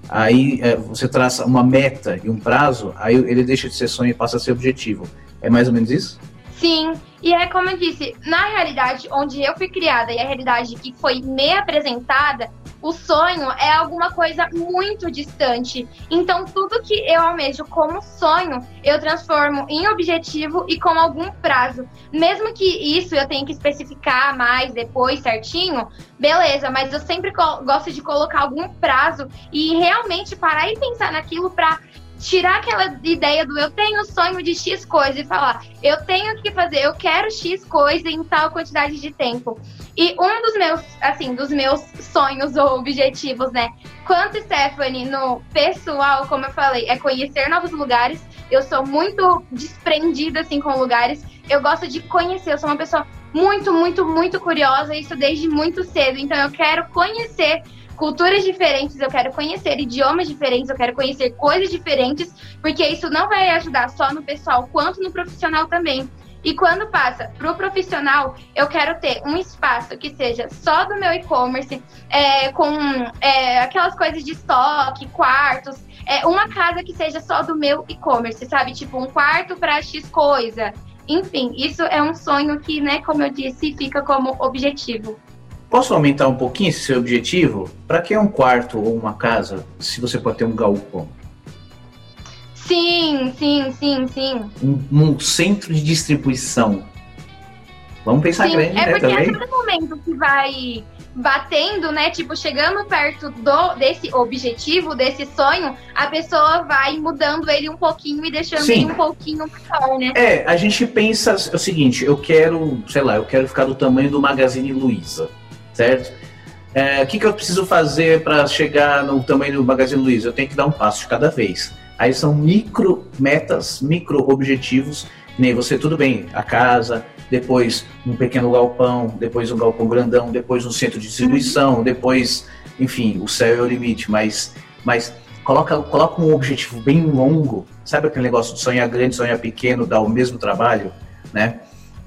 aí é, você traça uma meta e um prazo, aí ele deixa de ser sonho e passa a ser objetivo. É mais ou menos isso? Sim, e é como eu disse, na realidade onde eu fui criada e a realidade que foi me apresentada, o sonho é alguma coisa muito distante. Então, tudo que eu almejo como sonho, eu transformo em objetivo e com algum prazo. Mesmo que isso eu tenha que especificar mais depois certinho, beleza, mas eu sempre gosto de colocar algum prazo e realmente parar e pensar naquilo para tirar aquela ideia do eu tenho sonho de X coisa e falar, eu tenho que fazer, eu quero X coisa em tal quantidade de tempo. E um dos meus, assim, dos meus sonhos ou objetivos, né? Quanto Stephanie no pessoal, como eu falei, é conhecer novos lugares. Eu sou muito desprendida, assim, com lugares. Eu gosto de conhecer, eu sou uma pessoa muito, muito, muito curiosa, isso desde muito cedo. Então eu quero conhecer culturas diferentes, eu quero conhecer idiomas diferentes, eu quero conhecer coisas diferentes, porque isso não vai ajudar só no pessoal, quanto no profissional também. E quando passa para o profissional, eu quero ter um espaço que seja só do meu e-commerce, é, com é, aquelas coisas de estoque, quartos, é, uma casa que seja só do meu e-commerce, sabe? Tipo, um quarto para X coisa. Enfim, isso é um sonho que, né, como eu disse, fica como objetivo. Posso aumentar um pouquinho esse seu objetivo? Para que um quarto ou uma casa se você pode ter um galpão? Sim, sim, sim, sim. Um, um centro de distribuição. Vamos pensar sim, grande, é né, porque também? a cada momento que vai batendo, né, tipo, chegando perto do desse objetivo, desse sonho, a pessoa vai mudando ele um pouquinho e deixando Sim. ele um pouquinho maior, né? É, a gente pensa o seguinte, eu quero, sei lá, eu quero ficar do tamanho do Magazine Luiza certo? É, o que, que eu preciso fazer para chegar no tamanho do Magazine Luiza? Eu tenho que dar um passo de cada vez. Aí são micro metas, micro objetivos nem você, tudo bem, a casa, depois um pequeno galpão, depois um galpão grandão, depois um centro de distribuição, depois, enfim, o céu é o limite, mas, mas coloca, coloca um objetivo bem longo, sabe aquele negócio de sonhar grande, sonhar pequeno, dá o mesmo trabalho, né?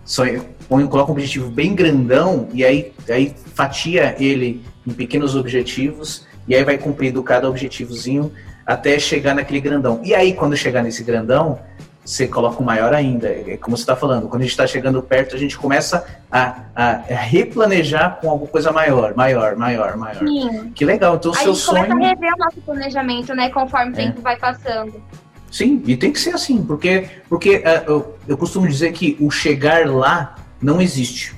Sonha, põe, coloca um objetivo bem grandão e aí, aí fatia ele em pequenos objetivos e aí vai cumprindo cada objetivozinho até chegar naquele grandão. E aí, quando chegar nesse grandão, você coloca o maior ainda. É como você está falando, quando a gente está chegando perto, a gente começa a, a, replanejar com alguma coisa maior, maior, maior, maior. Sim. Que legal. Então, o seu sonho. A gente começa a rever o nosso planejamento, né, conforme o é. tempo vai passando. Sim, e tem que ser assim, porque, porque uh, eu, eu costumo dizer que o chegar lá não existe.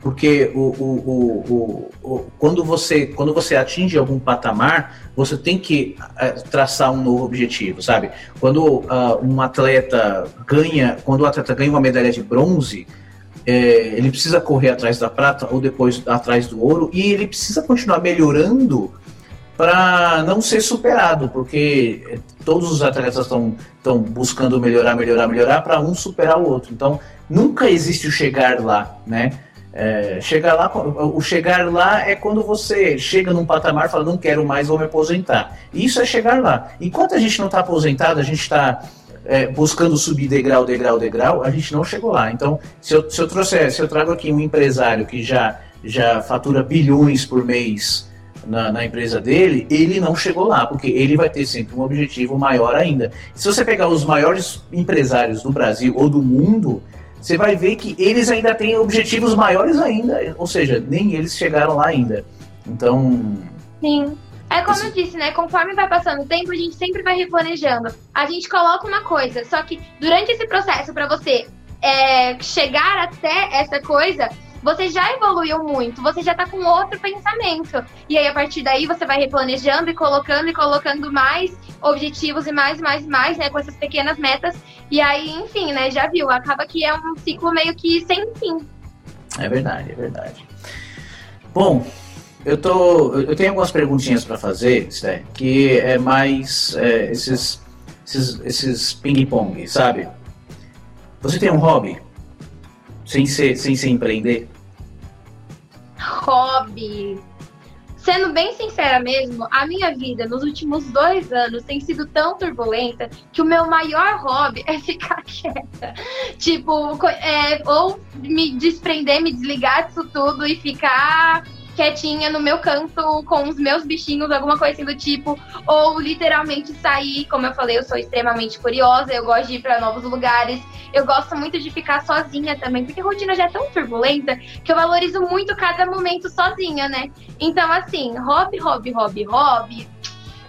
Porque o, o, o, o, quando, você, quando você atinge algum patamar, você tem que uh, traçar um novo objetivo, sabe? Quando uh, um atleta ganha, quando o atleta ganha uma medalha de bronze, é, ele precisa correr atrás da prata ou depois atrás do ouro e ele precisa continuar melhorando para não ser superado, porque todos os atletas estão buscando melhorar, melhorar, melhorar para um superar o outro. Então, nunca existe o chegar lá, né? É, chegar lá, o chegar lá é quando você chega num patamar e fala, não quero mais, vou me aposentar. Isso é chegar lá. Enquanto a gente não está aposentado, a gente está é, buscando subir degrau, degrau, degrau, a gente não chegou lá. Então, se eu, se eu trouxer, se eu trago aqui um empresário que já, já fatura bilhões por mês na, na, empresa dele, ele não chegou lá, porque ele vai ter sempre um objetivo maior ainda. Se você pegar os maiores empresários do Brasil ou do mundo, você vai ver que eles ainda têm objetivos maiores ainda, ou seja, nem eles chegaram lá ainda. Então. Sim. É como eu disse, né? Conforme vai passando o tempo, a gente sempre vai replanejando. A gente coloca uma coisa, só que durante esse processo, para você é, chegar até essa coisa, você já evoluiu muito, você já tá com outro pensamento. E aí, a partir daí, você vai replanejando e colocando e colocando mais objetivos e mais, mais, mais, né? Com essas pequenas metas. E aí, enfim, né? Já viu, acaba que é um ciclo meio que sem fim. É verdade, é verdade. Bom, eu tô, eu tenho algumas perguntinhas para fazer, Sté, que é mais é, esses, esses, esses ping-pong, sabe? Você tem um hobby sem ser, sem ser empreender? Hobby. Sendo bem sincera mesmo, a minha vida nos últimos dois anos tem sido tão turbulenta que o meu maior hobby é ficar (laughs) quieta. Tipo, é, ou me desprender, me desligar disso tudo e ficar quietinha no meu canto com os meus bichinhos, alguma coisa assim do tipo, ou literalmente sair, como eu falei, eu sou extremamente curiosa, eu gosto de ir para novos lugares, eu gosto muito de ficar sozinha também, porque a rotina já é tão turbulenta que eu valorizo muito cada momento sozinha, né? Então, assim, hobby, hobby, hobby, hobby.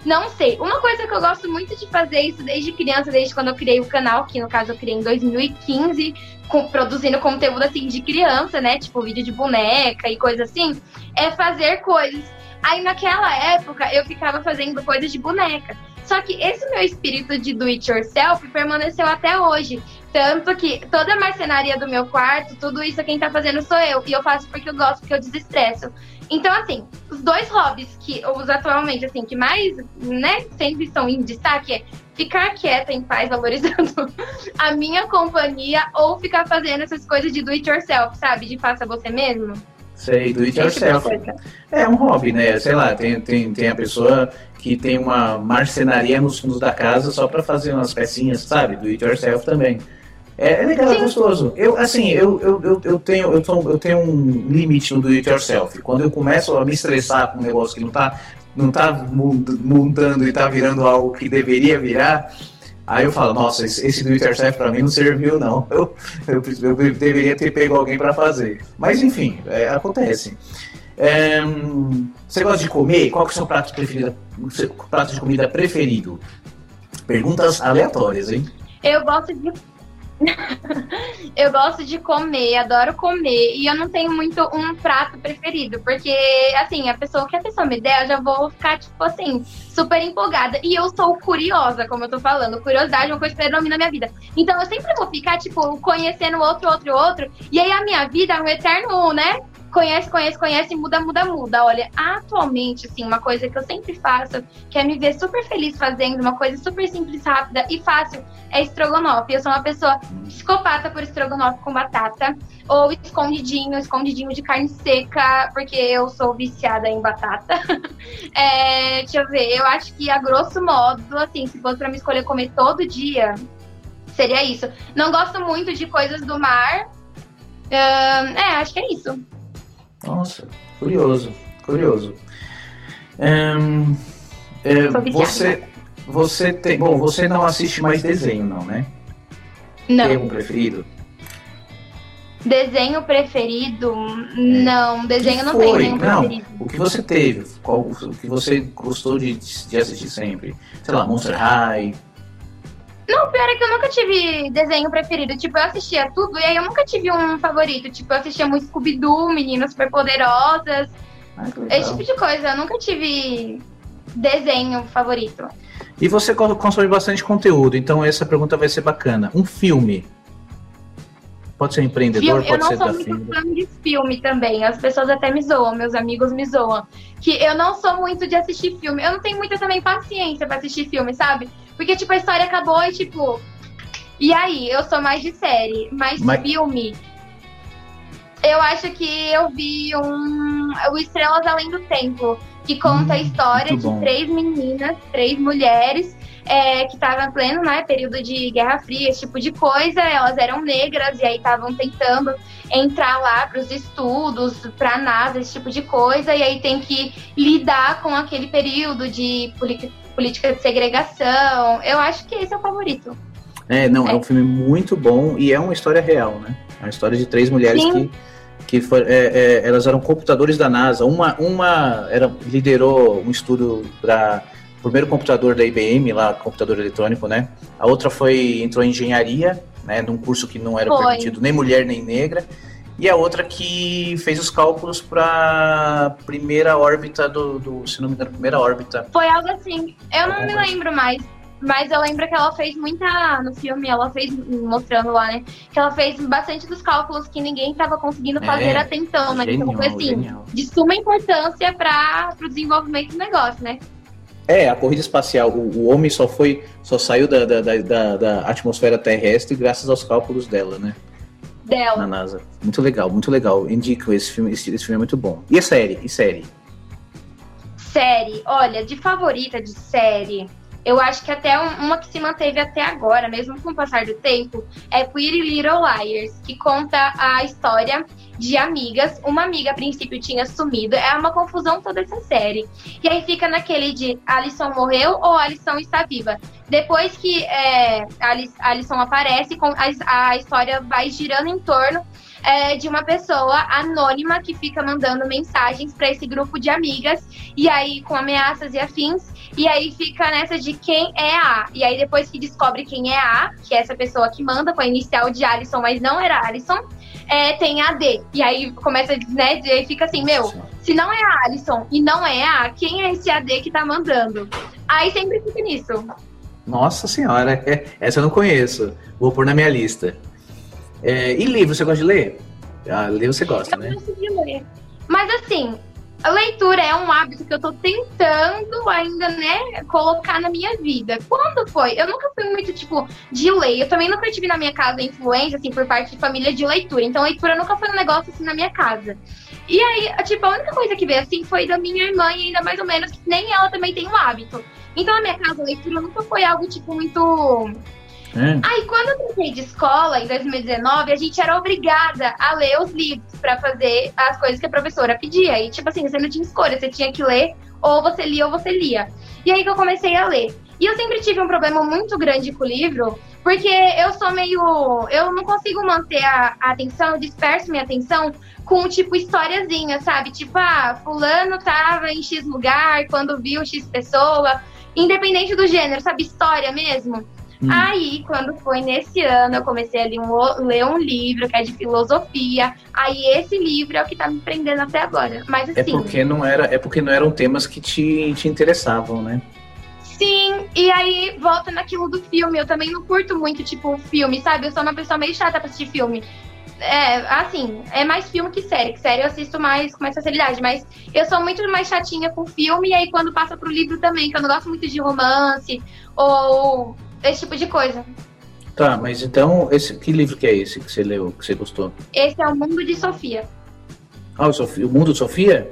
Não sei. Uma coisa que eu gosto muito de fazer isso desde criança, desde quando eu criei o canal, que no caso eu criei em 2015, com, produzindo conteúdo assim de criança, né? Tipo vídeo de boneca e coisa assim, é fazer coisas. Aí naquela época eu ficava fazendo coisas de boneca. Só que esse meu espírito de do it yourself permaneceu até hoje. Tanto que toda a marcenaria do meu quarto, tudo isso quem tá fazendo sou eu. E eu faço porque eu gosto, porque eu desestresso. Então, assim, os dois hobbies que os atualmente, assim, que mais, né, sempre estão em destaque é ficar quieta em paz, valorizando (laughs) a minha companhia ou ficar fazendo essas coisas de do it yourself, sabe? De faça você mesmo. Sei, do it yourself. É um hobby, né? Sei lá, tem, tem, tem a pessoa que tem uma marcenaria nos fundos da casa só para fazer umas pecinhas, sabe? Do it yourself também. É, é legal, é gostoso. Eu, assim, eu, eu, eu, eu, tenho, eu, tô, eu tenho um limite no do it yourself. Quando eu começo a me estressar com um negócio que não tá, não tá montando e tá virando algo que deveria virar, aí eu falo, nossa, esse, esse do it yourself pra mim não serviu, não. (laughs) Eu, eu, eu deveria ter pego alguém para fazer. Mas enfim, é, acontece. É, você gosta de comer? Qual que é o seu prato preferido? Seu prato de comida preferido? Perguntas aleatórias, hein? Eu gosto de (laughs) eu gosto de comer, adoro comer, e eu não tenho muito um prato preferido, porque, assim, a pessoa que a pessoa me der, eu já vou ficar, tipo assim, super empolgada. E eu sou curiosa, como eu tô falando. Curiosidade é uma coisa que predomina na minha vida. Então eu sempre vou ficar, tipo, conhecendo outro, outro, outro, e aí a minha vida é um eterno, né? Conhece, conhece, conhece, muda, muda, muda. Olha, atualmente, assim, uma coisa que eu sempre faço, que é me ver super feliz fazendo, uma coisa super simples, rápida e fácil, é estrogonofe. Eu sou uma pessoa psicopata por estrogonofe com batata, ou escondidinho, escondidinho de carne seca, porque eu sou viciada em batata. (laughs) é, deixa eu ver, eu acho que a grosso modo, assim, se fosse pra me escolher comer todo dia, seria isso. Não gosto muito de coisas do mar. É, acho que é isso. Nossa, curioso, curioso. Um, é, você, você tem, bom, você não assiste mais desenho, não, né? Não. Tem um preferido? Desenho preferido? Não, desenho não tem nenhum não, preferido. O que você teve? Qual, o que você gostou de, de assistir sempre? Sei lá, Monster High, não, pior é que eu nunca tive desenho preferido. Tipo, eu assistia tudo e aí eu nunca tive um favorito. Tipo, eu assistia muito Scooby-Doo, Meninas Superpoderosas. Ah, esse tipo de coisa. Eu nunca tive desenho favorito. E você consome bastante conteúdo, então essa pergunta vai ser bacana. Um filme. Pode ser empreendedor, filme, pode ser da Eu não sou muito fã de filme também. As pessoas até me zoam, meus amigos me zoam. Que eu não sou muito de assistir filme. Eu não tenho muita também paciência para assistir filme, sabe? Porque, tipo, a história acabou e, tipo. E aí? Eu sou mais de série, mais Mas... filme. Eu acho que eu vi um. O Estrelas Além do Tempo, que conta hum, a história de três meninas, três mulheres, é, que estavam pleno, né, período de Guerra Fria, esse tipo de coisa. Elas eram negras e aí estavam tentando entrar lá para os estudos, para a NASA, esse tipo de coisa. E aí tem que lidar com aquele período de política de segregação. Eu acho que esse é o favorito. É, não, é, é um filme muito bom e é uma história real, né? É uma história de três mulheres Sim. que, que for, é, é, elas eram computadores da NASA. Uma, uma era, liderou um estudo para primeiro computador da IBM, lá, computador eletrônico, né? A outra foi entrou em engenharia, né? Num curso que não era foi. permitido nem mulher nem negra e a outra que fez os cálculos para primeira órbita do, do, se não me engano, primeira órbita. Foi algo assim. Eu não me lembro mais. Mas eu lembro que ela fez muita. No filme, ela fez, mostrando lá, né? Que ela fez bastante dos cálculos que ninguém estava conseguindo fazer é, até então, né? Genial, então foi assim, genial. de suma importância para o desenvolvimento do negócio, né? É, a corrida espacial, o, o homem só foi, só saiu da, da, da, da atmosfera terrestre graças aos cálculos dela, né? dela. Na NASA. Muito legal, muito legal. Indico esse filme, esse, esse filme é muito bom. E a série? E série? Série, olha, de favorita de série, eu acho que até uma que se manteve até agora, mesmo com o passar do tempo, é Pretty Little Liars, que conta a história de amigas. Uma amiga, a princípio, tinha sumido. É uma confusão toda essa série. E aí fica naquele de Alison morreu ou Alison está viva. Depois que é, Alison aparece, a, a história vai girando em torno é, de uma pessoa anônima que fica mandando mensagens para esse grupo de amigas, e aí com ameaças e afins, e aí fica nessa de quem é a. E aí depois que descobre quem é a, que é essa pessoa que manda, com a inicial de Alison, mas não era Alison, é, tem a D. E aí começa, né, e aí fica assim, meu, se não é a Alison e não é a, quem é esse AD que tá mandando? Aí sempre fica nisso. Nossa senhora, (laughs) essa eu não conheço. Vou pôr na minha lista. É, e livro, você gosta de ler? Ah, ler você gosta, eu né? Eu gosto de ler. Mas assim, a leitura é um hábito que eu tô tentando ainda, né, colocar na minha vida. Quando foi? Eu nunca fui muito, tipo, de ler. Eu também nunca tive na minha casa influência, assim, por parte de família de leitura. Então, leitura nunca foi um negócio, assim, na minha casa. E aí, tipo, a única coisa que veio, assim, foi da minha irmã, e ainda mais ou menos, que nem ela também tem um hábito. Então, na minha casa, a leitura nunca foi algo, tipo, muito é. Aí, quando eu troquei de escola, em 2019, a gente era obrigada a ler os livros para fazer as coisas que a professora pedia. E, tipo assim, você não tinha escolha, você tinha que ler, ou você lia ou você lia. E aí que eu comecei a ler. E eu sempre tive um problema muito grande com o livro, porque eu sou meio. Eu não consigo manter a, a atenção, eu disperso minha atenção com, tipo, historiazinha, sabe? Tipo, ah, Fulano tava em X lugar quando viu X pessoa. Independente do gênero, sabe? História mesmo. Hum. Aí, quando foi nesse ano, eu comecei a ler um, ler um livro que é de filosofia. Aí esse livro é o que tá me prendendo até agora. Mas é assim. É porque não, era, é porque não eram temas que te, te interessavam, né? Sim, e aí volta naquilo do filme. Eu também não curto muito, tipo, filme, sabe? Eu sou uma pessoa meio chata pra assistir filme. é, assim, é mais filme que série. Que série eu assisto mais com mais facilidade. Mas eu sou muito mais chatinha com filme, e aí quando passa pro livro também, que eu não gosto muito de romance ou esse tipo de coisa. Tá, mas então, esse, que livro que é esse que você leu, que você gostou? Esse é o Mundo de Sofia. Ah, o, Sofia, o Mundo de Sofia?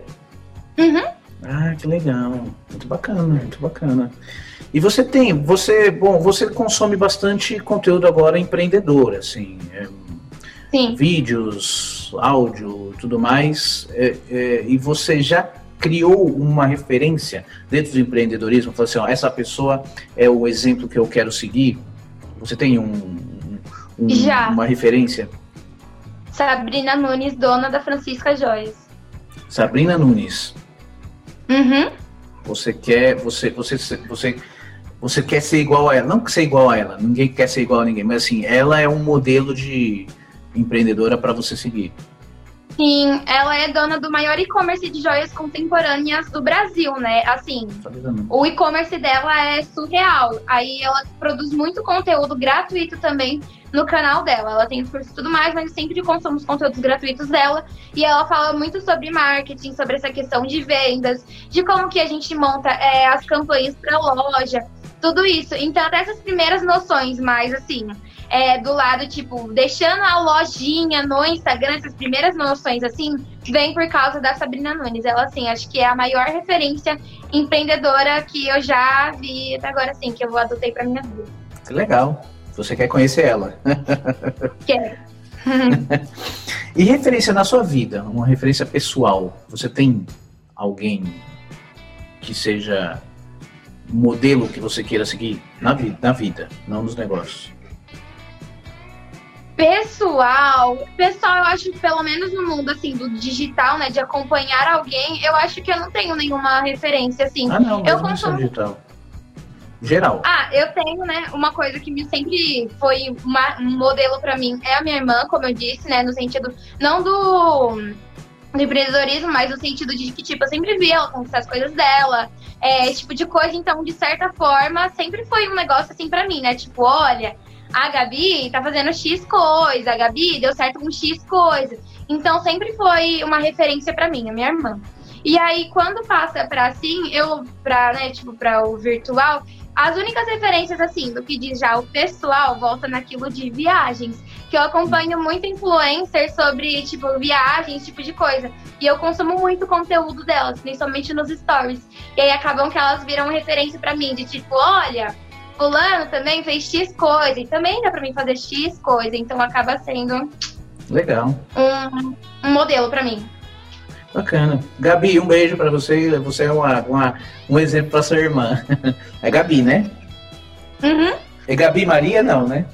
Uhum. Ah, que legal. Muito bacana, muito bacana. E você tem, você, bom, você consome bastante conteúdo agora empreendedor, assim. É, Sim. Vídeos, áudio, tudo mais. É, é, e você já criou uma referência dentro do empreendedorismo? Falou assim, ó, essa pessoa é o exemplo que eu quero seguir? Você tem um, um Já. uma referência? Sabrina Nunes, dona da Francisca Joias. Sabrina Nunes. Uhum. Você quer, você, você, você, você quer ser igual a ela? Não que ser igual a ela. Ninguém quer ser igual a ninguém, mas assim, ela é um modelo de empreendedora para você seguir. Sim, ela é dona do maior e-commerce de joias contemporâneas do Brasil, né? Assim, o e-commerce dela é surreal. Aí ela produz muito conteúdo gratuito também no canal dela. Ela tem e tudo mais, mas sempre consumo os conteúdos gratuitos dela. E ela fala muito sobre marketing, sobre essa questão de vendas, de como que a gente monta é, as campanhas para loja, tudo isso. Então, até essas primeiras noções mais assim, é, do lado, tipo, deixando a lojinha no Instagram, essas primeiras noções assim, vem por causa da Sabrina Nunes. Ela, assim, acho que é a maior referência empreendedora que eu já vi até agora, assim, que eu adotei pra minha vida. Que legal. Você quer conhecer ela. (laughs) Quero. (laughs) E referência na sua vida, uma referência pessoal. Você tem alguém que seja modelo que você queira seguir na vida, na vida, não nos negócios? Pessoal, pessoal, eu acho que pelo menos no mundo assim do digital, né, de acompanhar alguém, eu acho que eu não tenho nenhuma referência assim. Ah, não, Eu é consumo- digital. Geral. Ah, eu tenho, né, uma coisa que me sempre foi uma- um modelo pra mim é a minha irmã, como eu disse, né, no sentido não do, do empreendedorismo, mas no sentido de que tipo eu sempre vi ela conquistar as coisas dela, é, esse tipo de coisa, então de certa forma sempre foi um negócio assim pra mim, né, tipo, olha, a Gabi tá fazendo X coisa, a Gabi deu certo com X coisa. Então sempre foi uma referência pra mim, a minha irmã. E aí quando passa pra assim, eu pra, né, tipo, para o virtual, as únicas referências assim do que diz já o pessoal volta naquilo de viagens, que eu acompanho muito influencer sobre tipo viagens, tipo de coisa. E eu consumo muito conteúdo delas, principalmente nos stories. E aí acabam que elas viram referência pra mim de tipo, olha, fulano também fez X coisa, e também dá pra mim fazer X coisa, então acaba sendo Legal. um, um modelo pra mim. Bacana. Gabi, um beijo pra você. Você é uma, uma- um exemplo pra sua irmã. (laughs) É Gabi, né? Uhum. É Gabi Maria, não, né?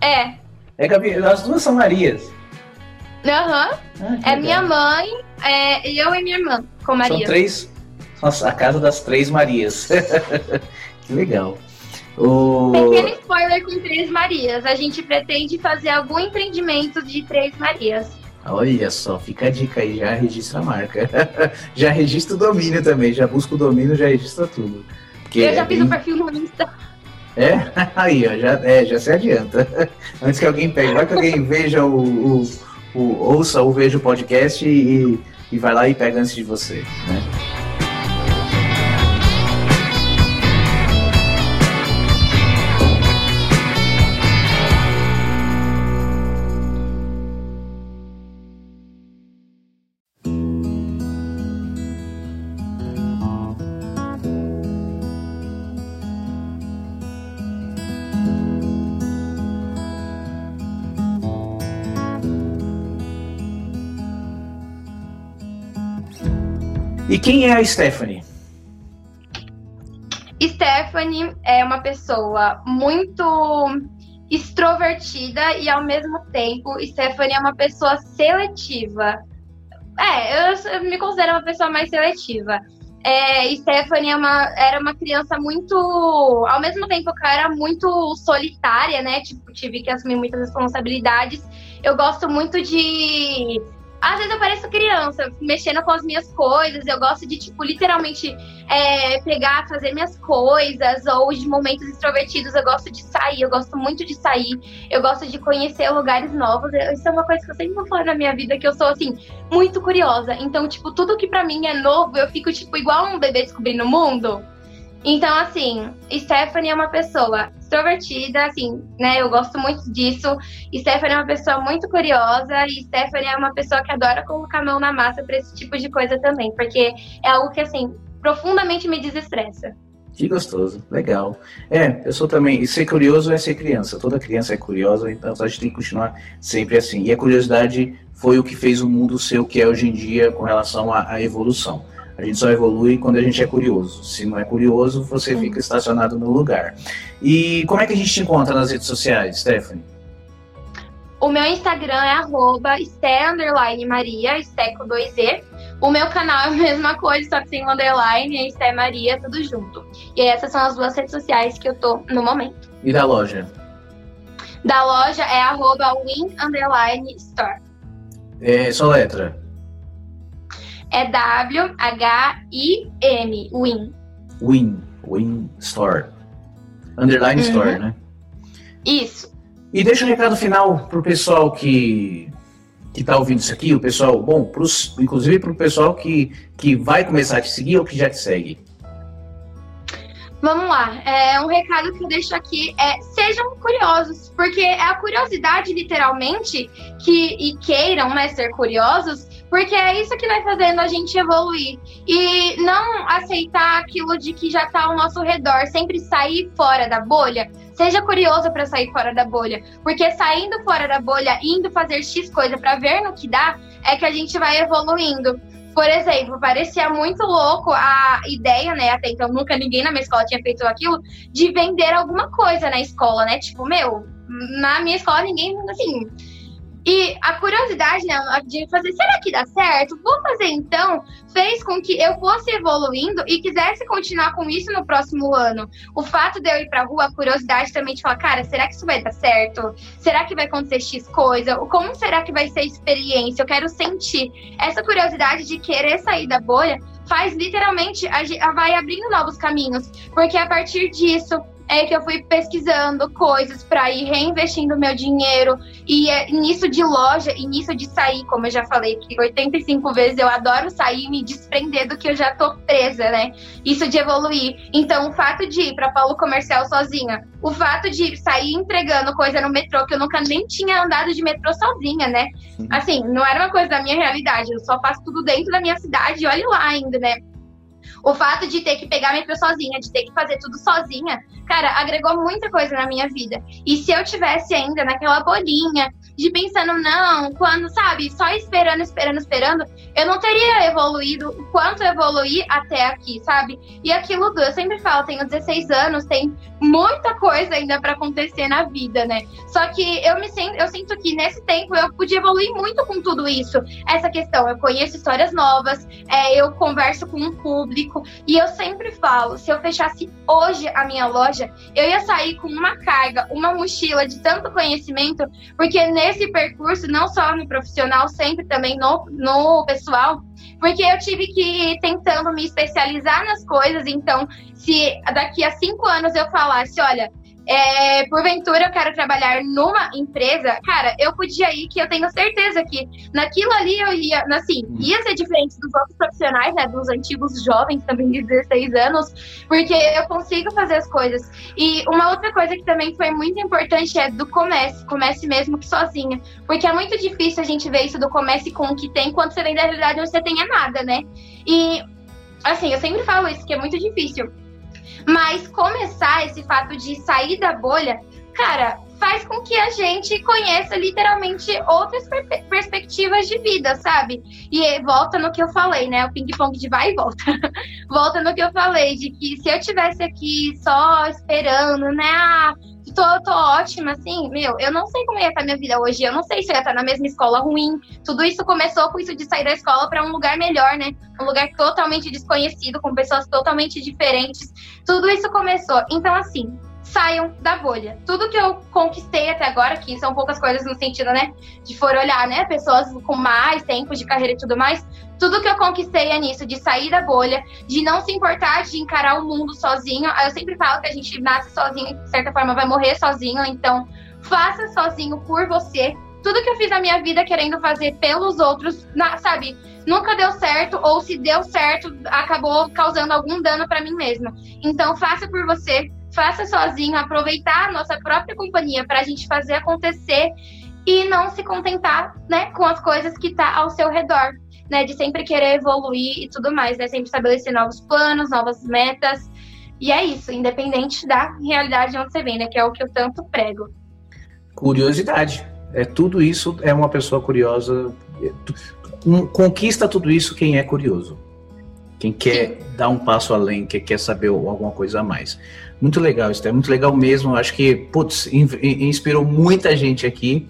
É. É Gabi. As duas são Marias. Aham. Ah, que É legal. minha mãe, é eu e minha irmã, com Maria. São três. Nossa, a casa das três Marias. (laughs) que legal. O... Pequeno spoiler com Três Marias. A gente pretende fazer algum empreendimento de Três Marias. Olha só, fica a dica aí, já registra a marca. (laughs) já registra o domínio também, já busca o domínio, já registra tudo. Porque eu já é fiz bem- um perfil no Insta. É? (laughs) Aí, ó, já, é, já se adianta. (laughs) Antes que alguém pegue, vai que alguém veja o, o, o- ouça ou veja o podcast e, e vai lá e pega antes de você, né? Quem é a Stephanie? Stephanie é uma pessoa muito extrovertida e ao mesmo tempo Stephanie é uma pessoa seletiva. É, eu, eu me considero uma pessoa mais seletiva. É, Stephanie é uma, era uma criança muito. Ao mesmo tempo que eu era muito solitária, né? Tipo, tive que assumir muitas responsabilidades. Eu gosto muito de às vezes eu pareço criança, mexendo com as minhas coisas. Eu gosto de, tipo, literalmente é, pegar, fazer minhas coisas, ou de momentos extrovertidos. Eu gosto de sair, eu gosto muito de sair. Eu gosto de conhecer lugares novos. Isso é uma coisa que eu sempre vou falar na minha vida, que eu sou, assim, muito curiosa. Então, tipo, tudo que para mim é novo, eu fico, tipo, igual um bebê descobrindo o mundo. Então, assim, Stephanie é uma pessoa extrovertida, assim, né? Eu gosto muito disso. Stephanie é uma pessoa muito curiosa e Stephanie é uma pessoa que adora colocar a mão na massa para esse tipo de coisa também, porque é algo que, assim, profundamente me desestressa. Que gostoso, legal. É, eu sou também. E ser curioso é ser criança. Toda criança é curiosa, então a gente tem que continuar sempre assim. E a curiosidade foi o que fez o mundo ser o que é hoje em dia com relação à, à evolução. A gente só evolui quando a gente é curioso. Se não é curioso, você fica estacionado no lugar. E como é que a gente te encontra nas redes sociais, Stephanie? O meu Instagram é arroba Maria, Sté com 2E. O meu canal é a mesma coisa, só que sem underline, é Sté Maria, tudo junto. E essas são as duas redes sociais que eu tô no momento. E da loja? Da loja é arroba win underline store. É só letra? É W-H-I-M, Win. Win, Win Store. Underline uhum. Store, né? Isso. E deixa um recado final pro pessoal que que tá ouvindo isso aqui, o pessoal, bom, pros, inclusive pro pessoal que, que vai começar a te seguir ou que já te segue. Vamos lá, é, um recado que eu deixo aqui é sejam curiosos, porque é a curiosidade, literalmente, que e queiram né, ser curiosos, porque é isso que vai fazendo a gente evoluir. E não aceitar aquilo de que já está ao nosso redor, sempre sair fora da bolha. Seja curioso para sair fora da bolha, porque saindo fora da bolha, indo fazer X coisa para ver no que dá, é que a gente vai evoluindo. Por exemplo, parecia muito louco a ideia, né? Até então nunca ninguém na minha escola tinha feito aquilo, de vender alguma coisa na escola, né? Tipo, meu, na minha escola ninguém, assim, e a curiosidade, né, de fazer, será que dá certo? Vou fazer então, fez com que eu fosse evoluindo e quisesse continuar com isso no próximo ano. O fato de eu ir pra rua, a curiosidade também de falar, cara, será que isso vai dar certo? Será que vai acontecer X coisa? Como será que vai ser a experiência? Eu quero sentir. Essa curiosidade de querer sair da bolha faz literalmente, vai abrindo novos caminhos. Porque a partir disso, é que eu fui pesquisando coisas para ir reinvestindo meu dinheiro. E é, nisso de loja e nisso de sair, como eu já falei, que 85 vezes eu adoro sair e me desprender do que eu já tô presa, né? Isso de evoluir. Então, o fato de ir para Paulo Comercial sozinha, o fato de sair entregando coisa no metrô, que eu nunca nem tinha andado de metrô sozinha, né? Assim, não era uma coisa da minha realidade, eu só faço tudo dentro da minha cidade e olhe lá ainda, né? O fato de ter que pegar metrô sozinha, de ter que fazer tudo sozinha, cara, agregou muita coisa na minha vida. E se eu tivesse ainda naquela bolinha de pensando, não, quando, sabe, só esperando, esperando, esperando, eu não teria evoluído o quanto evoluí até aqui, sabe? E aquilo, eu sempre falo, tenho 16 anos, tem muita coisa ainda para acontecer na vida, né? Só que eu me sinto, eu sinto que nesse tempo eu pude evoluir muito com tudo isso. Essa questão, eu conheço histórias novas, é, eu converso com um público e eu sempre falo, se eu fechasse hoje a minha loja, eu ia sair com uma carga, uma mochila de tanto conhecimento, porque nesse percurso, não só no profissional, sempre também no, no pessoal, porque eu tive que ir tentando me especializar nas coisas. Então, se daqui a cinco anos eu falasse, olha, é, porventura eu quero trabalhar numa empresa, cara, eu podia ir que eu tenho certeza que naquilo ali eu ia, assim, uhum. ia ser diferente dos outros profissionais, né, dos antigos jovens também de 16 anos, porque eu consigo fazer as coisas. E uma outra coisa que também foi muito importante é do comércio, comece mesmo que sozinha, porque é muito difícil a gente ver isso do comércio com o que tem, quando você vem da realidade onde você tenha nada, né? E assim, eu sempre falo isso, que é muito difícil. Mas começar esse fato de sair da bolha, cara, faz com que a gente conheça literalmente outras per perspectivas de vida, sabe? E volta no que eu falei, né? O ping-pong de vai e volta. (laughs) volta no que eu falei, de que se eu tivesse aqui só esperando, né? Ah, tô, tô ótima, assim, meu, eu não sei como ia estar minha vida hoje, eu não sei se eu ia estar na mesma escola ruim. Tudo isso começou com isso de sair da escola para um lugar melhor, né? Um lugar totalmente desconhecido, com pessoas totalmente diferentes. Tudo isso começou. Então, assim, saiam da bolha. Tudo que eu conquistei até agora, que são poucas coisas no sentido, né, de for olhar, né, pessoas com mais tempo de carreira e tudo mais, tudo que eu conquistei é nisso, de sair da bolha, de não se importar de encarar o mundo sozinho. Eu sempre falo que a gente nasce sozinho de certa forma, vai morrer sozinho, então faça sozinho por você. Tudo que eu fiz na minha vida querendo fazer pelos outros, na, sabe, nunca deu certo, ou se deu certo, acabou causando algum dano para mim mesma. Então, faça por você, faça sozinho, aproveitar a nossa própria companhia para a gente fazer acontecer e não se contentar, né, com as coisas que tá ao seu redor, né, de sempre querer evoluir e tudo mais, né, sempre estabelecer novos planos, novas metas. E é isso, independente da realidade onde você vem, né, que é o que eu tanto prego. Curiosidade. É tudo isso é uma pessoa curiosa. Conquista tudo isso quem é curioso. Quem quer Sim. dar um passo além, quem quer saber alguma coisa a mais. Muito legal, isso é muito legal mesmo. Acho que, putz, inspirou muita gente aqui.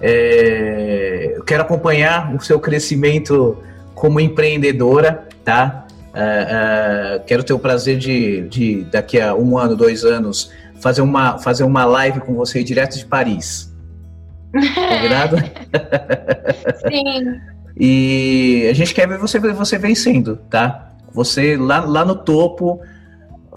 É, eu quero acompanhar o seu crescimento como empreendedora, tá? Uh, uh, quero ter o prazer de, de, daqui a um ano, dois anos, fazer uma, fazer uma live com você direto de Paris. Combinado? (laughs) Sim. e a gente quer ver você, você vencendo, tá? Você lá, lá no topo,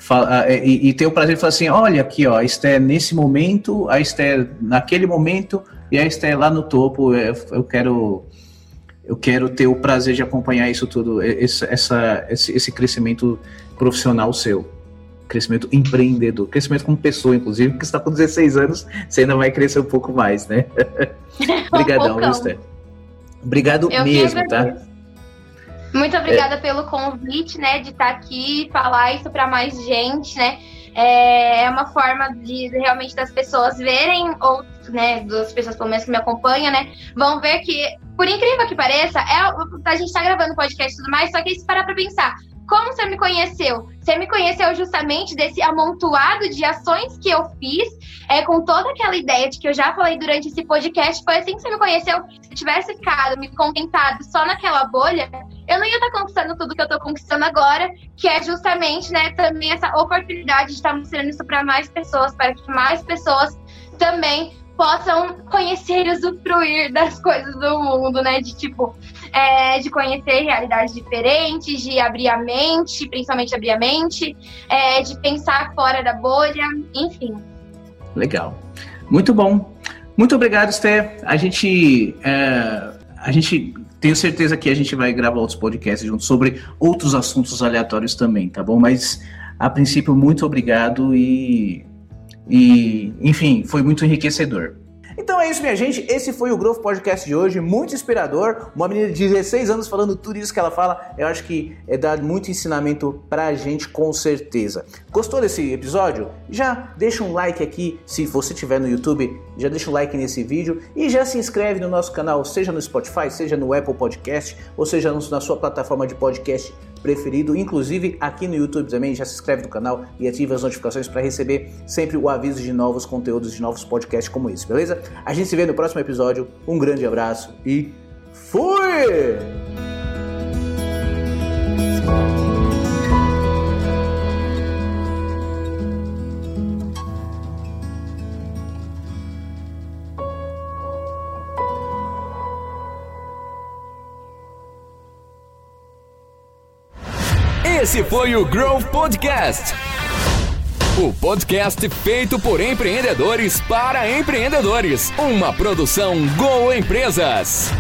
Fala, é, e, e, ter o prazer de falar assim, olha aqui, ó, a Esther nesse momento, a Esther naquele momento e a Esther lá no topo. Eu, eu quero eu quero ter o prazer de acompanhar isso tudo, esse, essa, esse, esse crescimento profissional seu, crescimento empreendedor, crescimento como pessoa, inclusive, porque você está com 16 anos, você ainda vai crescer um pouco mais, né? (laughs) Obrigadão, um Esther. Obrigado eu mesmo, tá? Muito obrigada é. pelo convite, né, de estar aqui, falar isso para mais gente, né? É, é uma forma de realmente das pessoas verem, ou, né, das pessoas pelo menos que me acompanham, né, vão ver que, por incrível que pareça, é, a gente tá gravando podcast e tudo mais, só que se parar pra pensar, como você me conheceu? Você me conheceu justamente desse amontoado de ações que eu fiz, é, com toda aquela ideia de que eu já falei durante esse podcast. Foi assim que você me conheceu. Se tivesse ficado me contentado só naquela bolha, eu não ia estar conquistando tudo que eu estou conquistando agora, que é justamente, né, também essa oportunidade de estar mostrando isso para mais pessoas, para que mais pessoas também possam conhecer e usufruir das coisas do mundo, né? De tipo, é, de conhecer realidades diferentes, de abrir a mente, principalmente abrir a mente, é, de pensar fora da bolha, enfim. Legal. Muito bom. Muito obrigado, Sté. A gente. É, a gente tenho certeza que a gente vai gravar outros podcasts juntos sobre outros assuntos aleatórios também, tá bom? Mas a princípio, muito obrigado e, e enfim, foi muito enriquecedor. Então é isso, minha gente. Esse foi o Growth Podcast de hoje, muito inspirador. Uma menina de 16 anos falando tudo isso que ela fala, eu acho que é dar muito ensinamento pra gente, com certeza. Gostou desse episódio? Já deixa um like aqui, se você estiver no YouTube, já deixa um like nesse vídeo e já se inscreve no nosso canal, seja no Spotify, seja no Apple Podcast, ou seja na sua plataforma de podcast preferido. Inclusive aqui no YouTube também, já se inscreve no canal e ativa as notificações para receber sempre o aviso de novos conteúdos, de novos podcasts como esse, beleza? A gente se vê no próximo episódio. Um grande abraço e fui! Esse foi o Growth Podcast. O podcast feito por empreendedores para empreendedores. Uma produção Go Empresas.